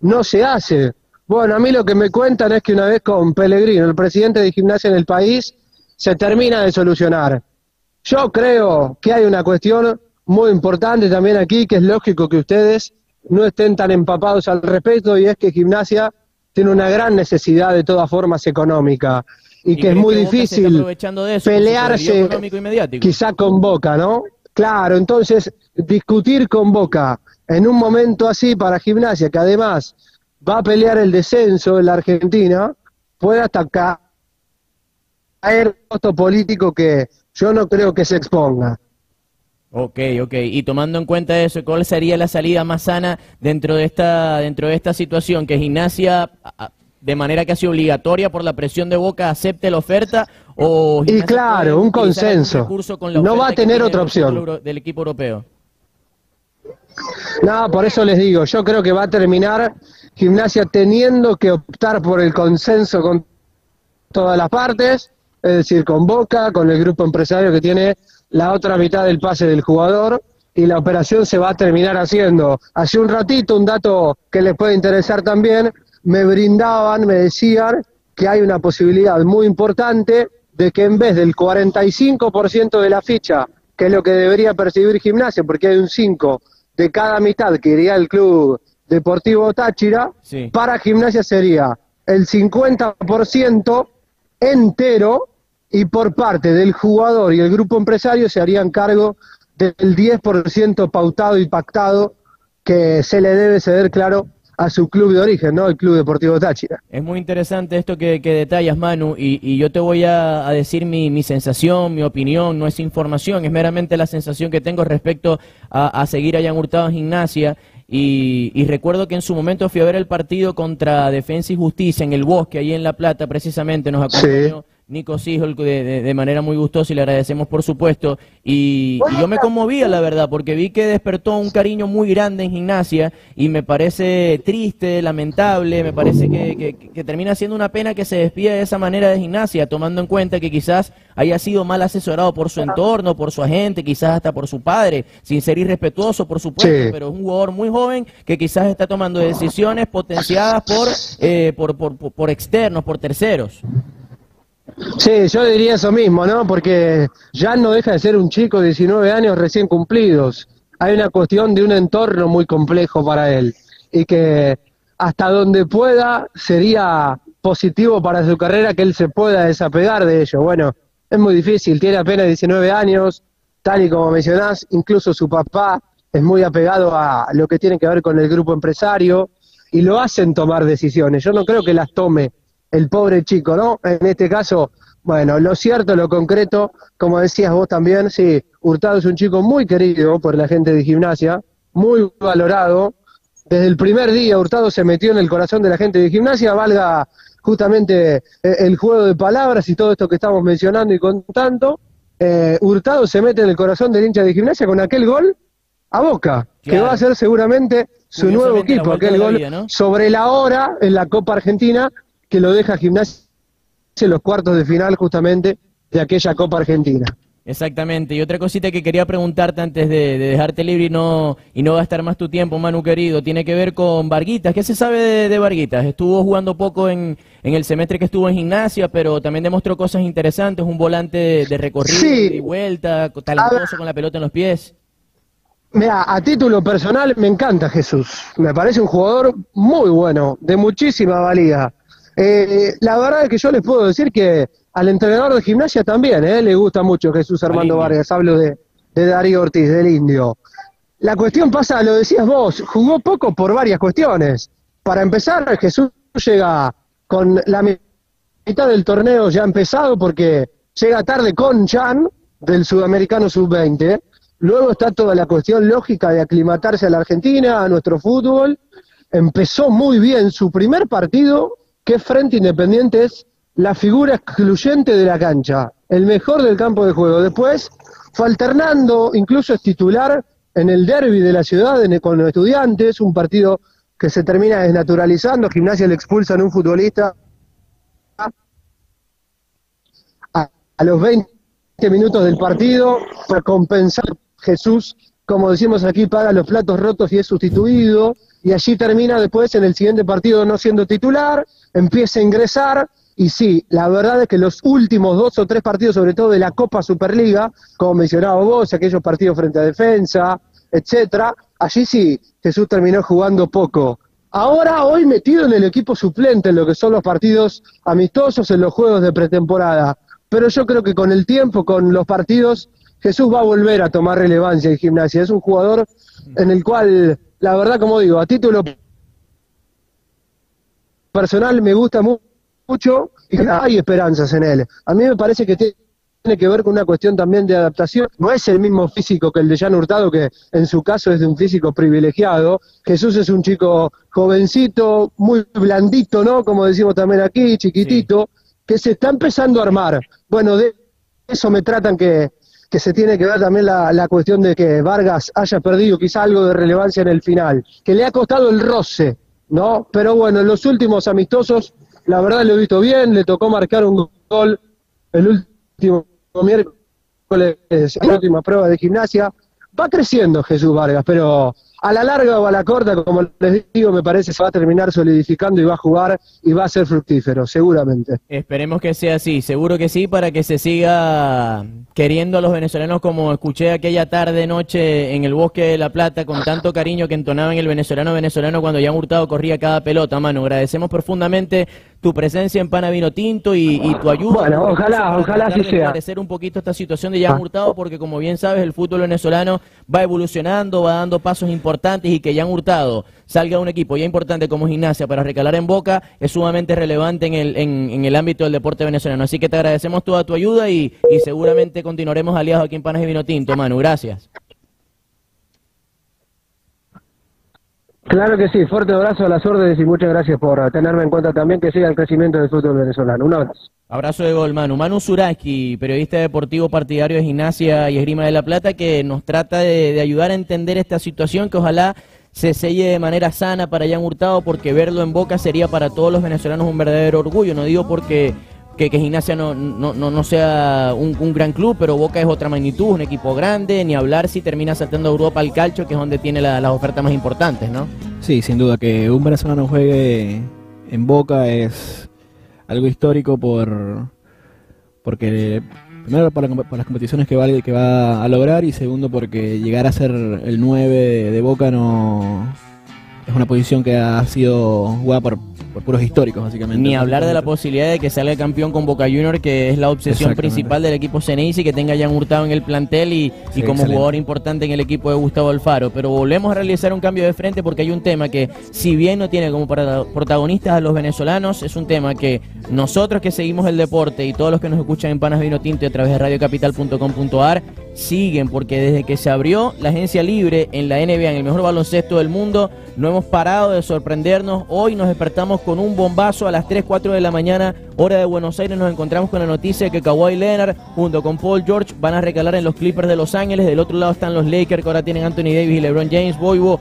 no se hace. Bueno, a mí lo que me cuentan es que una vez con Pellegrino, el presidente de gimnasia en el país, se termina de solucionar. Yo creo que hay una cuestión muy importante también aquí, que es lógico que ustedes no estén tan empapados al respecto, y es que gimnasia tiene una gran necesidad de todas formas económica y, que es muy difícil pelearse quizá con Boca, ¿no? Claro, entonces discutir con Boca en un momento así para gimnasia, que además va a pelear el descenso en la Argentina, puede hasta caer costo político que yo no creo que se exponga. Ok, ok. Y tomando en cuenta eso, ¿cuál sería la salida más sana dentro de esta, dentro de esta situación? ¿Que Gimnasia, de manera casi obligatoria por la presión de Boca, acepte la oferta? O y claro, un consenso. no va a tener otra opción. Del equipo europeo. No, por eso les digo, yo creo que va a terminar Gimnasia teniendo que optar por el consenso con todas las partes, es decir, con Boca, con el grupo empresario que tiene la otra mitad del pase del jugador y la operación se va a terminar haciendo. Hace un ratito, un dato que les puede interesar también, me brindaban, me decían que hay una posibilidad muy importante de que en vez del 45% de la ficha, que es lo que debería percibir Gimnasia, porque hay un 5 de cada mitad que iría al club Deportivo Táchira, para Gimnasia sería el 50% entero y por parte del jugador y el grupo empresario se harían cargo del 10% pautado y pactado que se le debe ceder, claro, a su club de origen, ¿no? El Club Deportivo Táchira. Es muy interesante esto que, detallas, Manu, y, yo te voy a, decir mi, sensación, mi opinión, no es información, es meramente la sensación que tengo respecto a, seguir allá en Hurtado en Gimnasia. Y, recuerdo que en su momento fui a ver el partido contra Defensa y Justicia en el Bosque, ahí en La Plata, precisamente, nos acompañó. Nico Sijol de, de, manera muy gustosa y le agradecemos por supuesto. Y, yo me conmovía, la verdad, porque vi que despertó un cariño muy grande en gimnasia y me parece triste, lamentable, me parece que, que, termina siendo una pena que se despida de esa manera de gimnasia, tomando en cuenta que quizás haya sido mal asesorado por su entorno, por su agente, quizás hasta por su padre, sin ser irrespetuoso, por supuesto, pero es un jugador muy joven que quizás está tomando decisiones potenciadas por, eh, por, por, por externos, por terceros. Sí, yo diría eso mismo, ¿no? Porque ya no deja de ser un chico de 19 años recién cumplidos. Hay una cuestión de un entorno muy complejo para él y que hasta donde pueda sería positivo para su carrera que él se pueda desapegar de ello. Bueno, es muy difícil, tiene apenas 19 años, tal y como mencionás, incluso su papá es muy apegado a lo que tiene que ver con el grupo empresario y lo hacen tomar decisiones. Yo no creo que las tome el pobre chico, ¿no? En este caso, bueno, lo cierto, lo concreto, como decías vos también, sí, Hurtado es un chico muy querido por la gente de gimnasia, muy valorado. Desde el primer día Hurtado se metió en el corazón de la gente de gimnasia, valga justamente eh, el juego de palabras y todo esto que estamos mencionando y contando. Eh, Hurtado se mete en el corazón del hincha de gimnasia con aquel gol a Boca, que va a ser seguramente su nuevo equipo, aquel gol sobre la hora en la Copa Argentina que lo deja Gimnasia los cuartos de final justamente de aquella Copa Argentina. Exactamente. Y otra cosita que quería preguntarte antes de, de dejarte libre y no, y no gastar más tu tiempo, Manu querido, tiene que ver con Varguitas. ¿Qué se sabe de, de Varguitas? Estuvo jugando poco en, en el semestre que estuvo en gimnasia, pero también demostró cosas interesantes, un volante de, de recorrido Sí. y vuelta, talentoso con la pelota en los pies. Mira, a título personal me encanta Jesús. Me parece un jugador muy bueno, de muchísima valía. Eh, la verdad es que yo les puedo decir que al entrenador de gimnasia también eh, le gusta mucho Jesús Armando. Vargas. Hablo de, de Darío Ortiz, del indio. La cuestión pasa, lo decías vos, jugó poco por varias cuestiones. Para empezar, Jesús llega con la mi- mitad del torneo ya empezado porque llega tarde con Chan del Sudamericano Sub-20. Luego está toda la cuestión lógica de aclimatarse a la Argentina, a nuestro fútbol. Empezó muy bien su primer partido, que frente Independiente, es la figura excluyente de la cancha, el mejor del campo de juego. Después fue alternando, incluso es titular en el derby de la ciudad en- con los estudiantes, un partido que se termina desnaturalizando, Gimnasia le expulsan a un futbolista a, a los 20 minutos del partido para compensar Jesús, como decimos aquí, paga los platos rotos y es sustituido, y allí termina después en el siguiente partido no siendo titular, empieza a ingresar, y sí, la verdad es que los últimos dos o tres partidos, sobre todo de la Copa Superliga, como mencionaba vos, aquellos partidos frente a defensa, etcétera, allí sí, Jesús terminó jugando poco. Ahora, hoy metido en el equipo suplente, en lo que son los partidos amistosos, en los juegos de pretemporada. Pero yo creo que con el tiempo, con los partidos, Jesús va a volver a tomar relevancia en gimnasia. Es un jugador en el cual, la verdad, como digo, a título personal me gusta mu- mucho y hay esperanzas en él. A mí me parece que tiene que ver con una cuestión también de adaptación. No es el mismo físico que el de Jan Hurtado, que en su caso es de un físico privilegiado. Jesús es un chico jovencito, muy blandito, ¿no? Como decimos también aquí, chiquitito, que se está empezando a armar. Bueno, de eso me tratan que, que se tiene que ver también la, la cuestión de que Vargas haya perdido quizá algo de relevancia en el final, que le ha costado el roce, ¿no? Pero bueno, en los últimos amistosos, la verdad lo he visto bien, le tocó marcar un gol el último miércoles, la última prueba de gimnasia. Va creciendo Jesús Vargas, pero a la larga o a la corta, como les digo, me parece se va a terminar solidificando y va a jugar y va a ser fructífero, seguramente. Esperemos que sea así, seguro que sí, para que se siga queriendo a los venezolanos como escuché aquella tarde, noche en el bosque de La Plata, con tanto cariño que entonaban el venezolano venezolano cuando ya Hurtado corría cada pelota, mano. Agradecemos profundamente tu presencia en Pana Vino Tinto y, y tu ayuda. Bueno, ojalá, ojalá así sea. esclarecer un poquito esta situación de Jan Hurtado, porque como bien sabes, el fútbol venezolano va evolucionando, va dando pasos importantes y que Jan Hurtado salga un equipo ya importante como Gimnasia para recalar en Boca es sumamente relevante en el, en, en el ámbito del deporte venezolano. Así que te agradecemos toda tu ayuda y, y seguramente continuaremos aliados aquí en Panas y Vino Tinto, Manu. Gracias. Claro que sí, fuerte abrazo a las órdenes y muchas gracias por tenerme en cuenta también que siga el crecimiento del fútbol venezolano. Un abrazo. Abrazo de gol, Manu. Manu Zuraski, periodista deportivo partidario de gimnasia y esgrima de la Plata, que nos trata de, de ayudar a entender esta situación que ojalá se selle de manera sana para Jan Hurtado, porque verlo en Boca sería para todos los venezolanos un verdadero orgullo. No digo porque que, que Gimnasia no, no, no, no sea un, un gran club, pero Boca es otra magnitud, un equipo grande, ni hablar si termina saltando a Europa al calcho, que es donde tiene la- las ofertas más importantes, ¿no? Sí, sin duda que un venezolano juegue en Boca es algo histórico por porque primero por, las competiciones que va, que va a lograr y segundo porque llegar a ser el 9 de, de Boca no es una posición que ha sido jugada por, por puros históricos básicamente. Ni hablar de la posibilidad de que salga campeón con Boca Junior, que es la obsesión principal del equipo Ceneice, que tenga ya Hurtado en el plantel y, y como excelente. jugador importante en el equipo de Gustavo Alfaro. Pero volvemos a realizar un cambio de frente porque hay un tema que, si bien no tiene como protagonistas a los venezolanos, es un tema que nosotros que seguimos el deporte y todos los que nos escuchan en Panas Vino Tinto y a través de radiocapital.com.ar siguen, porque desde que se abrió la agencia libre en la NBA, en el mejor baloncesto del mundo, no hemos parado de sorprendernos. Hoy nos despertamos con un bombazo a las 3, 4 de la mañana, hora de Buenos Aires. Nos encontramos con la noticia de que Kawhi Leonard junto con Paul George van a recalar en los Clippers de Los Ángeles. Del otro lado están los Lakers, que ahora tienen Anthony Davis y LeBron James. Boivo,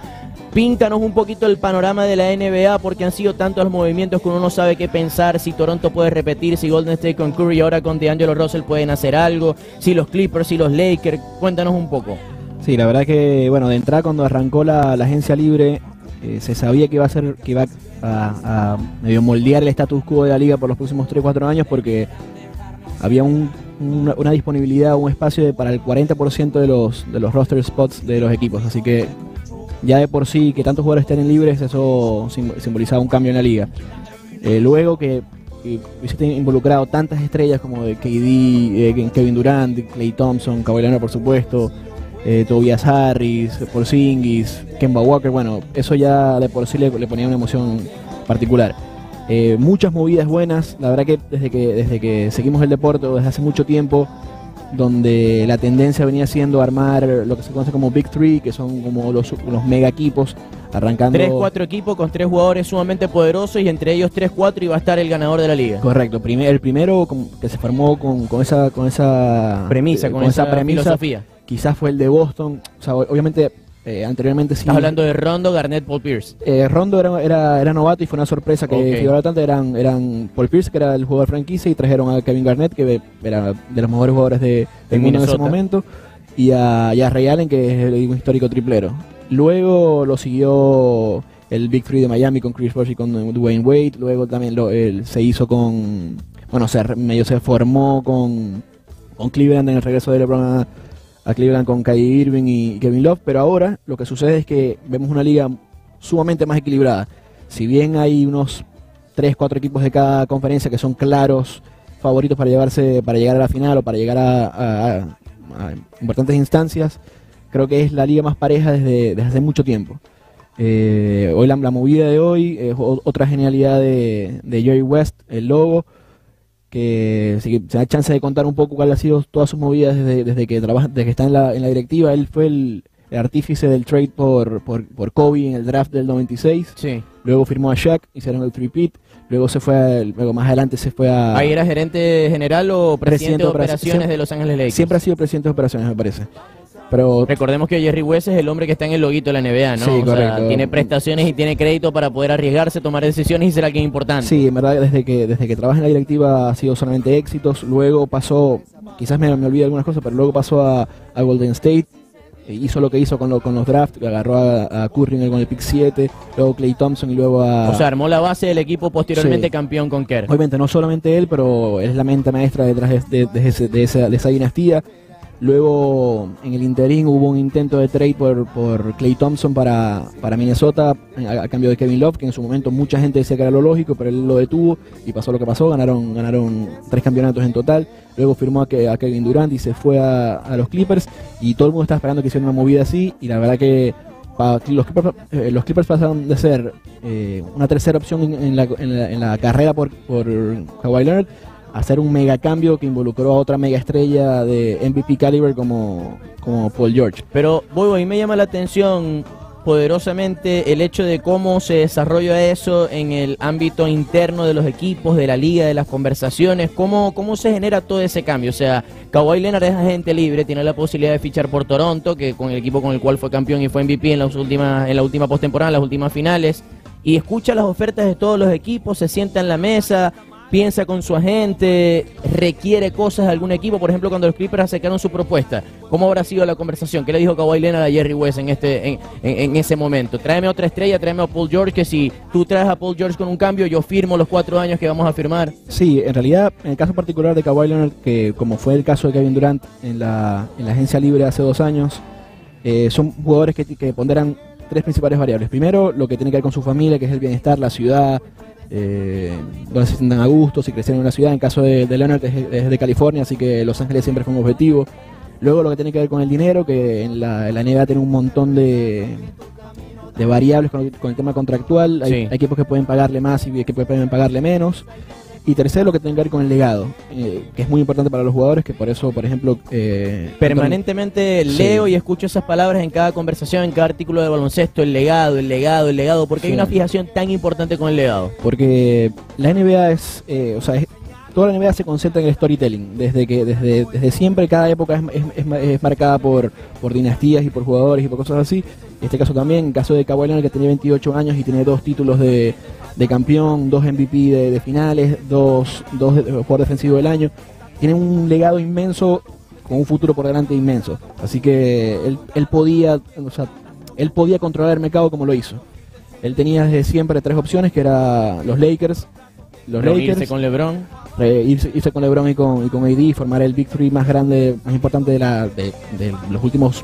Píntanos un poquito el panorama de la NBA porque han sido tantos los movimientos que uno no sabe qué pensar, si Toronto puede repetir, si Golden State con Curry ahora con DeAngelo Russell pueden hacer algo, si los Clippers, si los Lakers, cuéntanos un poco. Sí, la verdad que, bueno, de entrada cuando arrancó la, agencia libre, eh, se sabía que iba a ser, que iba a, medio moldear el status quo de la liga por los próximos 3-4 años porque había un- una, una disponibilidad, un espacio para el 40% de los, de los roster spots de los equipos. Así que ya de por sí que tantos jugadores estén libres, eso sim- simbolizaba un cambio en la liga. Eh, luego que, que hubiese involucrado tantas estrellas como de KD, eh, Kevin Durant, Clay Thompson, Kawhi Leonard por supuesto, eh, Tobias Harris, Porzingis, Kemba Walker, bueno, eso ya de por sí le, le ponía una emoción particular. Muchas movidas buenas, la verdad que desde que desde que seguimos el deporte desde hace mucho tiempo, donde la tendencia venía siendo armar lo que se conoce como Big Three, que son como los, los mega equipos, arrancando... Tres, cuatro equipos con tres jugadores sumamente poderosos y entre ellos tres, cuatro iba a estar el ganador de la liga. Correcto, primer- el primero que se formó con, con esa con esa Premisa, eh, con, esa, filosofía. quizás fue el de Boston, o sea, obviamente eh, anteriormente sí. Estás hablando de Rondo, Garnett, Paul Pierce. Eh, Rondo era, era, era novato y fue una sorpresa que Ok. figuró bastante. Eran, eran Paul Pierce, que era el jugador franquicia, y trajeron a Kevin Garnett, que era de los mejores jugadores de, del mundo en ese momento, y a, y a Ray Allen, que es un histórico triplero. Luego lo siguió el Big Three de Miami con Chris Bosh y con Dwayne Wade. Luego también lo, él se hizo con. Bueno, se, medio se formó con, con Cleveland en el regreso de LeBron a, a Cleveland con Kyrie Irving y Kevin Love. Pero ahora lo que sucede es que vemos una liga sumamente más equilibrada. Si bien hay unos 3, 4 equipos de cada conferencia que son claros favoritos para llevarse para llegar a la final o para llegar a, importantes instancias, creo que es la liga más pareja desde, desde hace mucho tiempo. Eh, hoy la, movida de hoy es otra genialidad de, de Jerry West, el logo, que si se da chance de contar un poco cuál ha sido todas sus movidas desde, desde que trabaja, desde que está en la, en la directiva. Él fue el, el artífice del trade por, por, por Kobe en el draft del 96. Sí. Luego firmó a Shaq, hicieron el three-peat. Luego se fue, a- luego más adelante se fue a... Ahí era gerente general o presidente, Presidente de operaciones. operaciones Siempre- de Los Ángeles Lakers. Siempre ha sido presidente de operaciones, me parece. Pero Recordemos que Jerry West es el hombre que está en el loguito de la NBA, ¿no? Sí, O sea, correcto. tiene prestaciones y tiene crédito para poder arriesgarse, tomar decisiones y ser alguien importante. Sí, en verdad, desde que, desde que trabaja en la directiva ha sido solamente éxitos. Luego pasó, quizás me, me olvide algunas cosas, pero luego pasó a, a Golden State. e hizo lo que hizo con, lo- con los drafts, agarró a, a Curry en el- con el pick 7, luego Clay Thompson y luego a... O sea, armó la base del equipo posteriormente Sí. campeón con Kerr. Obviamente no solamente él, pero él es la mente maestra detrás de, de- de ese- de esa, de esa dinastía. Luego, en el interín hubo un intento de trade por, por Clay Thompson para, para Minnesota a, a cambio de Kevin Love, que en su momento mucha gente decía que era lo lógico, pero él lo detuvo y pasó lo que pasó. Ganaron, ganaron tres campeonatos en total. Luego firmó a, a Kevin Durant y se fue a, a los Clippers. Y todo el mundo estaba esperando que hicieran una movida así. Y la verdad que los, Clippers, eh, los Clippers pasaron de ser eh, una tercera opción en, la, en la- en la carrera por, por Kawhi Leonard hacer un mega cambio que involucró a otra mega estrella de MVP caliber como, como Paul George. Pero, Bobo, ahí me llama la atención poderosamente el hecho de cómo se desarrolla eso en el ámbito interno de los equipos, de la liga, de las conversaciones, cómo, cómo se genera todo ese cambio. O sea, Kawhi Leonard es agente libre, tiene la posibilidad de fichar por Toronto, que con el equipo con el cual fue campeón y fue MVP en, las últimas, en la última postemporada, en las últimas finales, y escucha las ofertas de todos los equipos, se sienta en la mesa, piensa con su agente, requiere cosas de algún equipo. Por ejemplo, cuando los Clippers sacaron su propuesta, ¿cómo habrá sido la conversación? ¿Qué le dijo Kawhi Leonard a Jerry West en, este, en, en- en ese momento? Tráeme otra estrella, tráeme a Paul George, que si tú traes a Paul George con un cambio, yo firmo los cuatro años que vamos a firmar. Sí, en realidad, en el caso particular de Kawhi Leonard, que como fue el caso de Kevin Durant en la, en la agencia libre hace dos años, eh, son jugadores que, que ponderan tres principales variables. Primero, lo que tiene que ver con su familia, que es el bienestar, la ciudad, eh, donde se sientan a gusto, si crecieron en una ciudad. En caso de, de Leonard es, es de California, así que Los Ángeles siempre fue un objetivo. Luego lo que tiene que ver con el dinero, que en la, en la NBA tiene un montón de, de variables con, el- con el tema contractual. Hay, Sí. hay equipos que pueden pagarle más y equipos que pueden pagarle menos. Y tercero, lo que tiene que ver con el legado, eh, que es muy importante para los jugadores, que por eso, por ejemplo... eh, Permanentemente Sí. leo y escucho esas palabras en cada conversación, en cada artículo de baloncesto, el legado, el legado, el legado, porque hay Sí. una fijación tan importante con el legado. Porque la NBA es, eh, o sea, es- toda la NBA se concentra en el storytelling. Desde que desde, desde siempre, cada época es, es- es ma- es marcada por, por dinastías y por jugadores y por cosas así. Este caso también, en caso de Kawhi Leonard, que tenía 28 años y tiene dos títulos de, de campeón, dos MVP de, de finales, dos, dos de- jugador defensivo del año. Tiene un legado inmenso con un futuro por delante inmenso. Así que él, él podía, o sea, él podía controlar el mercado como lo hizo. Él tenía desde siempre tres opciones, que era los Lakers, los Lakers, con LeBron. eh, irse, irse con LeBron y con, y con AD, formar el Big Three más grande, más importante de, la, de, de los últimos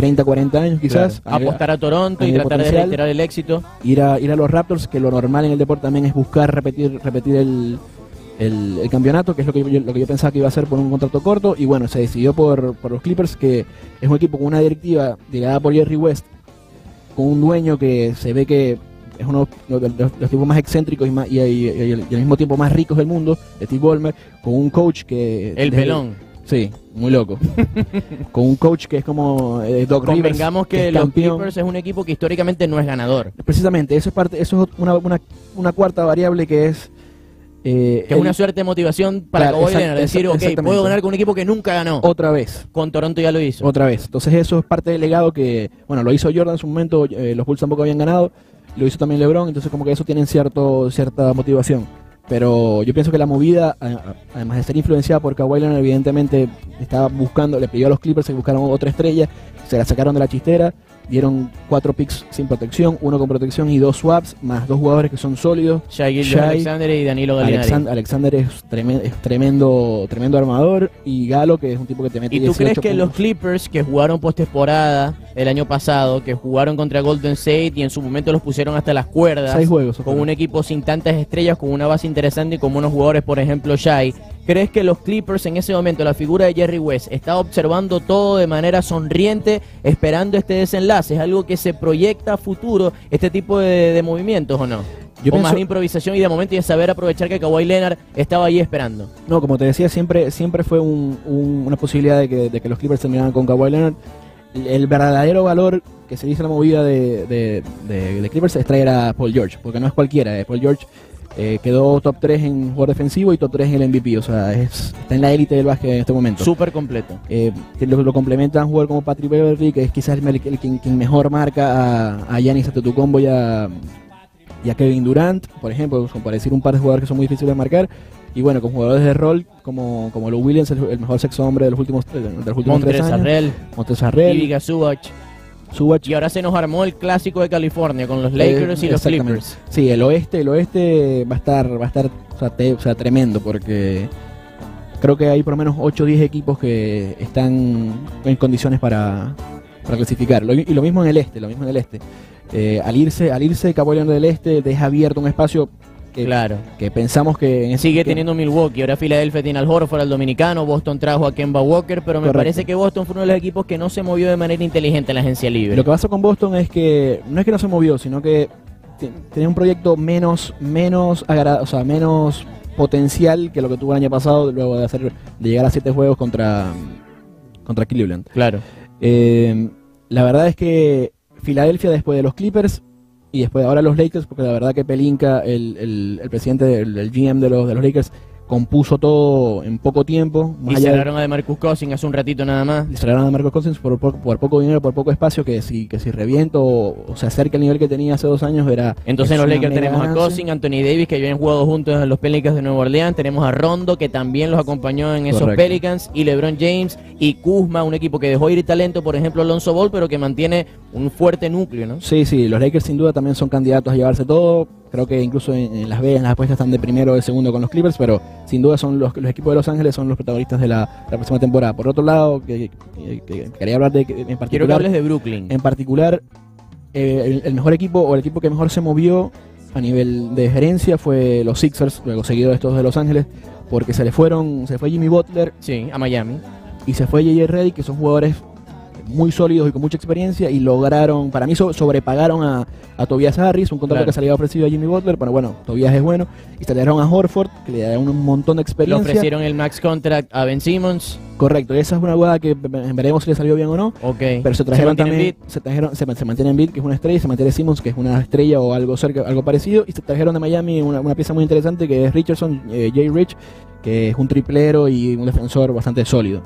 30, 40 años quizás. A nivel- Apostar a Toronto a y tratar de reiterar el éxito. ir a, ir a los Raptors, que lo normal en el deporte también es buscar repetir, repetir el, el- el campeonato, que es lo que, yo, lo que yo pensaba que iba a hacer por un contrato corto, y bueno, se decidió por, por los Clippers, que es un equipo con una directiva liderada por Jerry West, con un dueño que se ve que es uno de los, tipos más excéntricos y, más- y- y- y al mismo tiempo más ricos del mundo, Steve Ballmer, con un coach que... El pelón. Sí, muy loco. con un coach que es como eh, Doc Rivers. Convengamos que es los campeón. Clippers es un equipo que históricamente no es ganador. Precisamente, eso es parte, eso es una, una, una cuarta variable que es eh, Que es una suerte de motivación para Claro, Leonard. Decir, ok, puedo ganar con un equipo que nunca ganó. otra vez, Con Toronto ya lo hizo. otra vez. Entonces eso es parte del legado que, bueno, lo hizo Jordan en su momento, eh, los Bulls tampoco habían ganado, lo hizo también LeBron, entonces como que eso tienen cierto cierta motivación. Pero yo pienso que la movida, además de ser influenciada por Kawhi Leonard, evidentemente estaba buscando, le pidió a los Clippers que buscaran otra estrella, se la sacaron de la chistera, dieron cuatro picks sin protección, uno con protección y dos swaps, más dos jugadores que son sólidos. Shai Shai, Alexander y Danilo Gallinari. Alexander, Alexander es, tremen- es tremendo tremendo armador y Galo que es un tipo que te mete ¿Y tú 18 crees que los. Clippers que jugaron postemporada el año pasado, que jugaron contra Golden State y en su momento los pusieron hasta las cuerdas, seis juegos con un equipo sin tantas estrellas, con una base interesante y con unos jugadores, por ejemplo, Shai, ¿crees que los Clippers en ese momento, la figura de Jerry West, está observando todo de manera sonriente, esperando este desenlace? ¿Es algo que se proyecta a futuro, este tipo de, de movimientos o no? Yo o más pienso- de improvisación y de momento y de saber aprovechar que Kawhi Leonard estaba ahí esperando. No, como te decía, siempre siempre fue un- un- una posibilidad de que, de que los Clippers terminaran con Kawhi Leonard. El, el verdadero valor que se dice en la movida de, de- de- de Clippers es traer a Paul George, porque no es cualquiera. eh. Paul George eh, quedó top 3 en jugador defensivo y top 3 en el MVP, o sea, es- está en la élite del básquet en este momento. Súper completo. Eh, lo, lo complementan un jugador como Patrick Beverly, que es quizás el, el- el quien, quien mejor marca a, a Giannis Antetokounmpo y a, y a Kevin Durant, por ejemplo, son para decir un par de jugadores que son muy difíciles de marcar. Y bueno, con jugadores de rol como, como Lou Williams, el, el mejor sexo hombre de los últimos, de los últimos tres años. Montrezl Harrell, Y ahora se nos armó el clásico de California con los Lakers Eh, y los. Clippers. Sí, el oeste, el oeste va a estar, va a estar o sea, te- o sea, tremendo porque creo que hay por lo menos 8 o 10 equipos que están en condiciones para, para clasificar. Lo- y lo mismo en el este, lo mismo en el este. Eh, al irse, al irse Kawhi Leonard del este, deja abierto un espacio que, Claro. que pensamos que en ese- Sigue que- teniendo Milwaukee. Ahora Filadelfia tiene al Horford, al dominicano. Boston trajo a Kemba Walker. Pero me Correcto. parece que Boston fue uno de los equipos que no se movió de manera inteligente en la agencia libre. Lo que pasa con Boston es que no es que no se movió, sino que te- tenía un proyecto menos, menos, o sea, menos potencial que lo que tuvo el año pasado, luego de hacer, de llegar a siete juegos contra, contra Cleveland. Claro. Eh, la verdad es que Filadelfia después de los Clippers y después ahora los Lakers, porque la verdad que Pelinka, el, el- el presidente del, GM de los, de los Lakers, compuso todo en poco tiempo. Y allá de- cerraron a DeMarcus Cousins hace un ratito nada más. le cerraron a Marcos Cousins por, por, por poco dinero, por poco espacio, que si, que si reviento o, o se acerca al nivel que tenía hace dos años era... Entonces es en los Lakers tenemos a. Cousins, Anthony Davis, que habían jugado juntos en los Pelicans de Nueva Orleans. Tenemos a Rondo, que también los acompañó en esos Correcto. Pelicans. Y LeBron James y Kuzma, un equipo que dejó ir talento, por ejemplo, Alonso Ball, pero que mantiene un fuerte núcleo, ¿no? Sí, sí, los Lakers sin duda también son candidatos a llevarse todo. Creo que incluso en, en Las Vegas las apuestas están de primero o de segundo con los Clippers, pero sin duda son los, los equipos de Los Ángeles son los protagonistas de la, la próxima temporada. Por otro lado, que, que- que quería hablar de Quiero que hables de Brooklyn. en particular eh, el, el mejor equipo o el equipo que mejor se movió a nivel de gerencia fue los Sixers, luego seguido de estos de Los Ángeles, porque se le fueron, se fue Jimmy Butler Sí, a Miami. y se fue JJ Reddick, que son jugadores muy sólidos y con mucha experiencia y lograron, para mí so- sobrepagaron a, a Tobias Harris, un contrato Claro. que se le había ofrecido a Jimmy Butler, pero bueno, Tobias es bueno, y se le dieron a Horford, que le da un montón de Le experiencia. ofrecieron el max contract a Ben Simmons. Correcto, y esa es una jugada que ve- veremos si le salió bien o no. Ok. Pero se trajeron mantiene también, se trajeron, se, se mantiene Embiid, que es una estrella, y se mantiene Simmons, que es una estrella o algo cerca, algo parecido, y se trajeron de Miami una, una pieza muy interesante que es Richardson, eh, Jay Rich, que es un triplero y un defensor bastante sólido.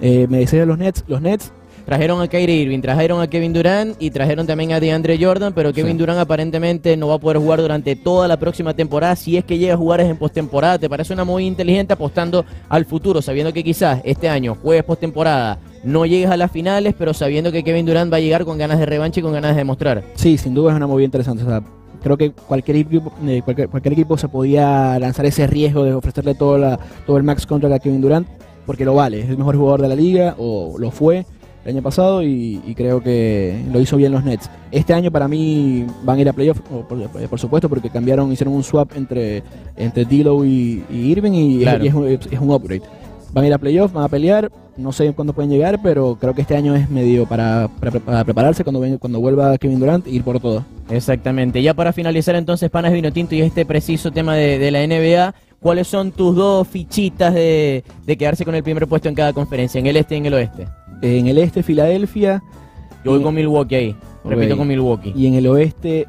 Eh, me decía los Nets, los Nets, Trajeron a Kyrie Irving, trajeron a Kevin Durant y trajeron también a DeAndre Jordan, pero Kevin Sí. Durant aparentemente no va a poder jugar durante toda la próxima temporada. Si es que llega a jugar es en postemporada. ¿Te parece una muy inteligente apostando al futuro, sabiendo que quizás este año juegues postemporada, no llegues a las finales, pero sabiendo que Kevin Durant va a llegar con ganas de revancha y con ganas de demostrar? sí, sin duda es una movida interesante. O sea, creo que cualquier equipo, eh, cualquier, cualquier equipo se podía lanzar ese riesgo de ofrecerle todo, la, todo el max contract a Kevin Durant, porque lo vale, es el mejor jugador de la liga, o lo fue el año pasado, y, y creo que lo hizo bien los Nets. Este año para mí van a ir a playoff, o por, por supuesto, porque cambiaron, hicieron un swap entre, entre D'Lo y, y Irving, y, es- Claro. y es, un, es un upgrade. Van a ir a playoff, van a pelear, no sé cuándo pueden llegar, pero creo que este año es medio para, para- para prepararse cuando, ven- cuando vuelva Kevin Durant e ir por todo. Exactamente. Ya para finalizar entonces, Panas Vino Tinto y este preciso tema de, de la NBA, ¿cuáles son tus dos fichitas de, de quedarse con el primer puesto en cada conferencia, en el este y en el oeste? En el este, Filadelfia, Yo voy con Milwaukee ahí. Repito con Milwaukee. y en el oeste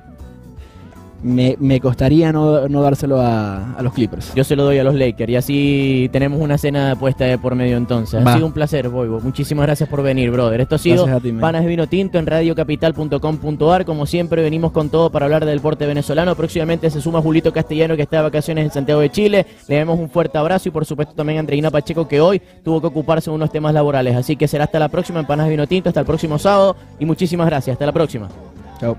me, me costaría no, no dárselo a, a los Clippers. Yo se lo doy a los Lakers y así tenemos una cena puesta de por medio entonces. Ha sido un placer, Boivo. Muchísimas gracias por venir, brother. Esto ha sido ti. Panas de Vino Tinto en radiocapital.com.ar. Como siempre, venimos con todo para hablar del deporte venezolano. Próximamente se suma Julito Castellano, que está de vacaciones en Santiago de Chile. Le damos un fuerte abrazo y, por supuesto, también a Andreina Pacheco, que hoy tuvo que ocuparse de unos temas laborales. Así que será hasta la próxima en Panas de Vino Tinto, hasta el próximo sábado. Y muchísimas gracias. Hasta la próxima. Chao.